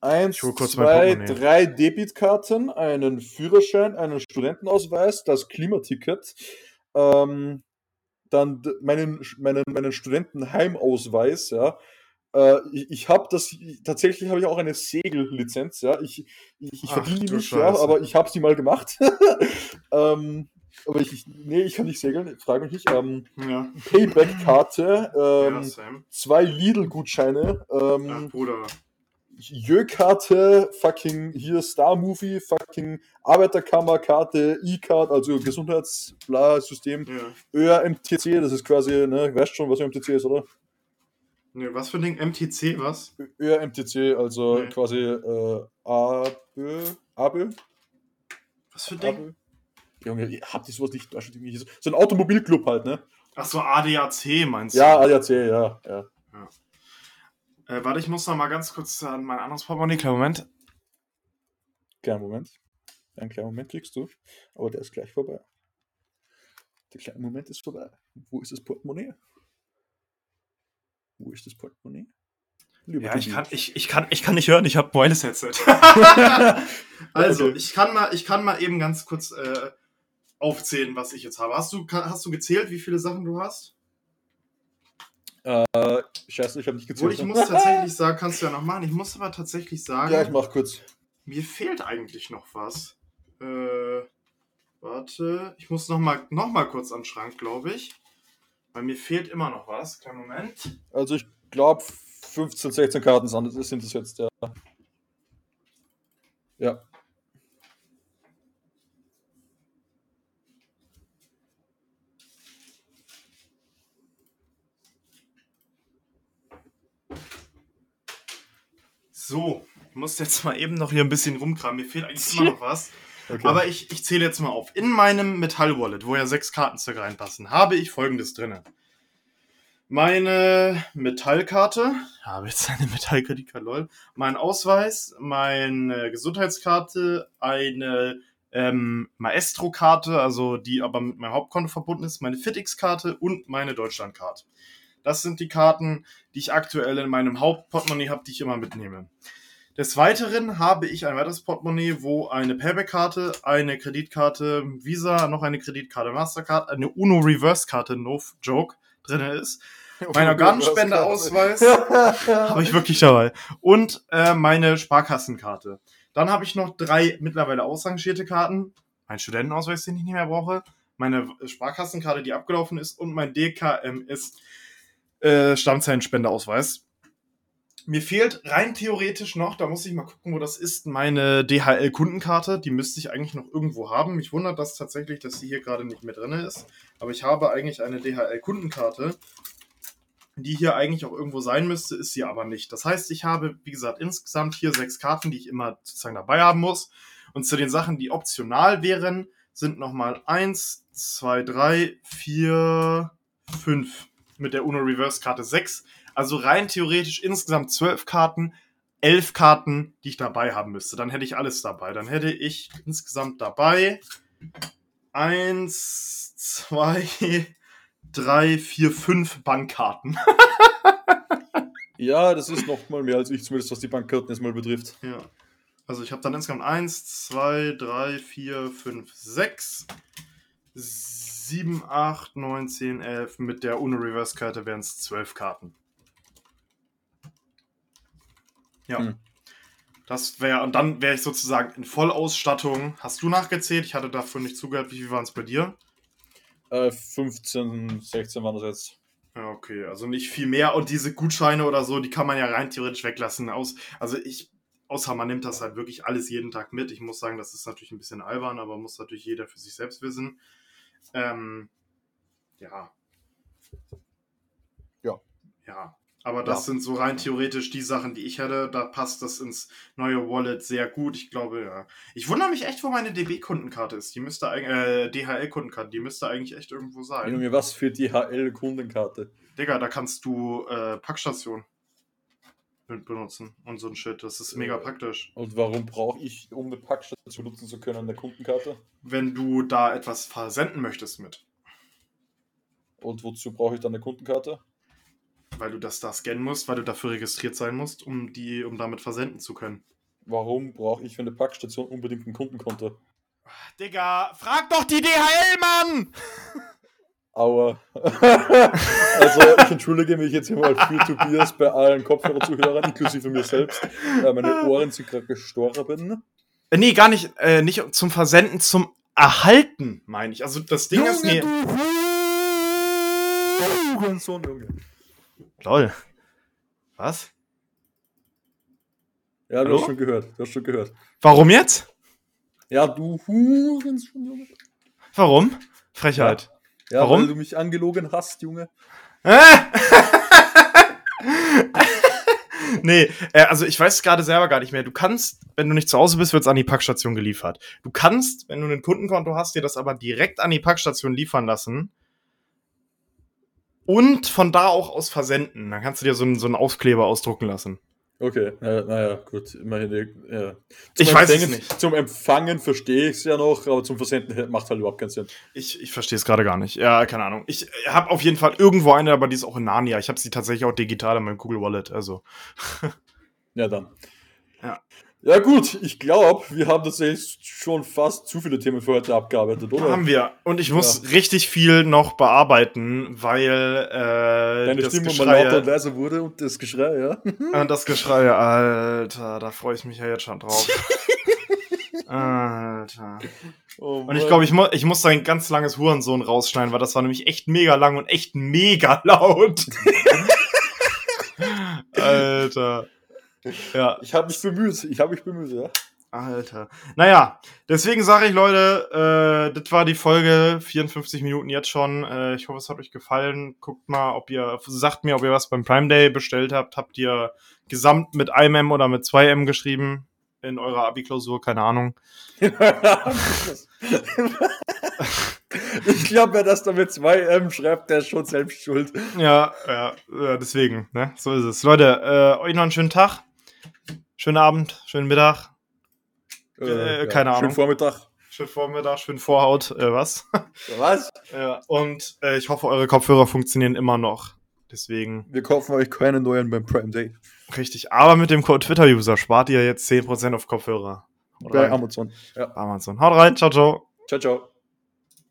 eins, zwei, drei Debitkarten, einen Führerschein, einen Studentenausweis, das Klimaticket, ähm, dann meinen, meinen, meinen Studentenheimausweis, ja, äh, ich ich habe das, tatsächlich habe ich auch eine Segellizenz, ja. Ich, ich, ich verdiene die nicht, ja, aber ich habe sie mal gemacht. ähm, aber ich, ich, nee, ich kann nicht segeln, frage mich nicht. Ähm, ja. Payback-Karte, ähm, ja, zwei Lidl-Gutscheine, ähm, Jö-Karte, fucking hier Star-Movie, fucking Arbeiterkammer-Karte, E-Card, also Gesundheits-System, ja. ÖRMTC, das ist quasi, ne, weißt schon, was ÖRMTC ist, oder? Ne, was für ein Ding? MTC, was? Ja, MTC, also nee. quasi äh, ABÖ. ABÖ? Was für ein Ding? Junge, ihr habt ihr sowas nicht So ein Automobilclub halt, ne? Ach so, ADAC meinst du? Ja, ADAC, ja. ja. ja. Äh, warte, ich muss noch mal ganz kurz an mein anderes Portemonnaie. Kleinen Moment. Kleinen Moment. Einen kleinen Moment kriegst du. Aber der ist gleich vorbei. Der kleine Moment ist vorbei. Wo ist das Portemonnaie? Wo ist das Portemonnaie? ja, ich kann, ich, ich, kann, ich kann nicht hören, ich habe ein Wireless-Headset. also, okay. ich, kann mal, ich kann mal eben ganz kurz äh, aufzählen, was ich jetzt habe. Hast du, hast du gezählt, wie viele Sachen du hast? Äh, scheiße, ich habe nicht gezählt. Obwohl, ich muss tatsächlich sagen, kannst du ja noch machen, ich muss aber tatsächlich sagen. Ja, ich mach kurz. Mir fehlt eigentlich noch was. Äh, warte, ich muss noch mal, noch mal kurz an den Schrank, glaube ich. Weil mir fehlt immer noch was. Kleinen Moment. Also ich glaube 15, 16 Karten sind das jetzt, ja. Ja. So, ich muss jetzt mal eben noch hier ein bisschen rumkramen. Mir fehlt eigentlich immer noch was. Okay. Aber ich, ich zähle jetzt mal auf. In meinem Metall-Wallet, wo ja sechs Karten circa reinpassen, habe ich folgendes drin. Meine Metallkarte, habe jetzt eine Metallkreditkarte, lol. Mein Ausweis, meine Gesundheitskarte, eine ähm, Maestro-Karte, also die aber mit meinem Hauptkonto verbunden ist, meine FitX-Karte und meine Deutschland-Karte. Das sind die Karten, die ich aktuell in meinem Hauptportemonnaie habe, die ich immer mitnehme. Des Weiteren habe ich ein weiteres Portemonnaie, wo eine Payback-Karte, eine Kreditkarte Visa, noch eine Kreditkarte Mastercard, eine Uno Reverse-Karte, no joke, drin ist. Mein Organspendeausweis habe ich wirklich dabei. Und äh, meine Sparkassenkarte. Dann habe ich noch drei mittlerweile ausrangierte Karten. Mein Studentenausweis, den ich nicht mehr brauche. Meine Sparkassenkarte, die abgelaufen ist. Und mein DKMS äh, Stammzellenspendeausweis. Mir fehlt rein theoretisch noch, da muss ich mal gucken, wo das ist, meine DHL-Kundenkarte. Die müsste ich eigentlich noch irgendwo haben. Mich wundert das tatsächlich, dass sie hier gerade nicht mehr drin ist. Aber ich habe eigentlich eine DHL-Kundenkarte die hier eigentlich auch irgendwo sein müsste, ist sie aber nicht. Das heißt, ich habe, wie gesagt, insgesamt hier sechs Karten, die ich immer sozusagen dabei haben muss. Und zu den Sachen, die optional wären, sind nochmal eins, zwei, drei, vier, fünf mit der Uno Reverse Karte sechs. Also rein theoretisch insgesamt zwölf Karten, elf Karten, die ich dabei haben müsste. Dann hätte ich alles dabei. Dann hätte ich insgesamt dabei eins, zwei, drei, vier, fünf Bankkarten. ja, das ist noch mal mehr als ich, zumindest was die Bankkarten erstmal betrifft. Ja. Also ich habe dann insgesamt eins, zwei, drei, vier, fünf, sechs, sieben, acht, neun, zehn, elf. Mit der Uno Reverse Karte wären es zwölf Karten. Ja. Hm. Das wäre, und dann wäre ich sozusagen in Vollausstattung. Hast du nachgezählt? Ich hatte dafür nicht zugehört. Wie viel waren es bei dir? 15, äh, 16 waren das jetzt. Ja, okay, also nicht viel mehr. Und diese Gutscheine oder so, die kann man ja rein theoretisch weglassen. Aus, also ich, außer man nimmt das halt wirklich alles jeden Tag mit. Ich muss sagen, das ist natürlich ein bisschen albern, aber muss natürlich jeder für sich selbst wissen. Ähm, ja. Ja. Ja. Aber das ja. sind so rein theoretisch die Sachen, die ich hätte. Da passt das ins neue Wallet sehr gut. Ich glaube, ja. Ich wundere mich echt, wo meine DB-Kundenkarte ist. Die müsste eigentlich, äh, DHL-Kundenkarte, die müsste eigentlich echt irgendwo sein. Junge, was für DHL-Kundenkarte? Digga, da kannst du äh, Packstation benutzen und so ein Shit. Das ist mega äh, praktisch. Und warum brauche ich, um eine Packstation nutzen zu können, eine Kundenkarte? Wenn du da etwas versenden möchtest mit. Und wozu brauche ich dann eine Kundenkarte? Weil du das da scannen musst, weil du dafür registriert sein musst, um die, um damit versenden zu können. Warum brauche ich für eine Packstation unbedingt ein Kundenkonto? Digga, frag doch die DHL, Mann! Aua. also ich entschuldige mich jetzt hier mal für Tobias bei allen Kopfhörerzuhörern, inklusive mir selbst. Äh, meine Ohren sind gerade gestorben. Äh, nee, gar nicht, äh, nicht zum Versenden, zum Erhalten, meine ich. Also das Ding Junge, ist. Nee, du Sohn, Junge. Lol. Was? Ja, du Hallo? hast schon gehört. Du hast schon gehört. Warum jetzt? Ja, du Hurensohn, Junge. Warum? Frechheit. Ja, Warum? weil du mich angelogen hast, Junge. nee, äh, also ich weiß gerade selber gar nicht mehr. Du kannst, wenn du nicht zu Hause bist, wird es an die Packstation geliefert. Du kannst, wenn du ein Kundenkonto hast, dir das aber direkt an die Packstation liefern lassen und von da auch aus versenden. Dann kannst du dir so einen, so einen Aufkleber ausdrucken lassen. Okay, naja, gut, immerhin. Ja. Zum ich weiß es nicht. Zum Empfangen verstehe ich es ja noch, aber zum Versenden macht halt überhaupt keinen Sinn. Ich, ich verstehe es gerade gar nicht. Ja, keine Ahnung. Ich habe auf jeden Fall irgendwo eine, aber die ist auch in Narnia. Ich habe sie tatsächlich auch digital in meinem Google Wallet. Also. ja, dann. Ja. Ja gut, ich glaube, wir haben tatsächlich schon fast zu viele Themen für heute abgearbeitet, oder? Haben wir. Und ich muss ja. richtig viel noch bearbeiten, weil äh, Deine das Stimme Geschrei, mal lauter und leiser wurde und das Geschrei, ja? Und das Geschrei, Alter, da freue ich mich ja jetzt schon drauf. Alter. Oh und ich glaube, ich, mu ich muss da ein ganz langes Hurensohn rausschneiden, weil das war nämlich echt mega lang und echt mega laut. Alter. Ja. Ich habe mich bemüht. Ich habe mich bemüht, ja. Alter. Naja, deswegen sage ich, Leute, äh, das war die Folge, 54 Minuten jetzt schon. Äh, ich hoffe, es hat euch gefallen. Guckt mal, ob ihr, sagt mir, ob ihr was beim Prime Day bestellt habt. Habt ihr gesamt mit 1M oder mit 2M geschrieben in eurer Abi-Klausur? Keine Ahnung. ich glaube, wer das da mit 2M schreibt, der ist schon selbst schuld. Ja, ja, deswegen, ne? So ist es. Leute, äh, euch noch einen schönen Tag. Schönen Abend, schönen Mittag. Äh, äh, ja. keine Ahnung. Schönen Vormittag. Schönen Vormittag, schönen Vorhaut, äh, was? Was? ja, und äh, ich hoffe, eure Kopfhörer funktionieren immer noch. Deswegen. Wir kaufen euch keine neuen beim Prime Day. Richtig, aber mit dem Code Twitter-User spart ihr jetzt 10% auf Kopfhörer. Bei Amazon. Ja. Amazon. Haut rein, ciao, ciao. Ciao, ciao.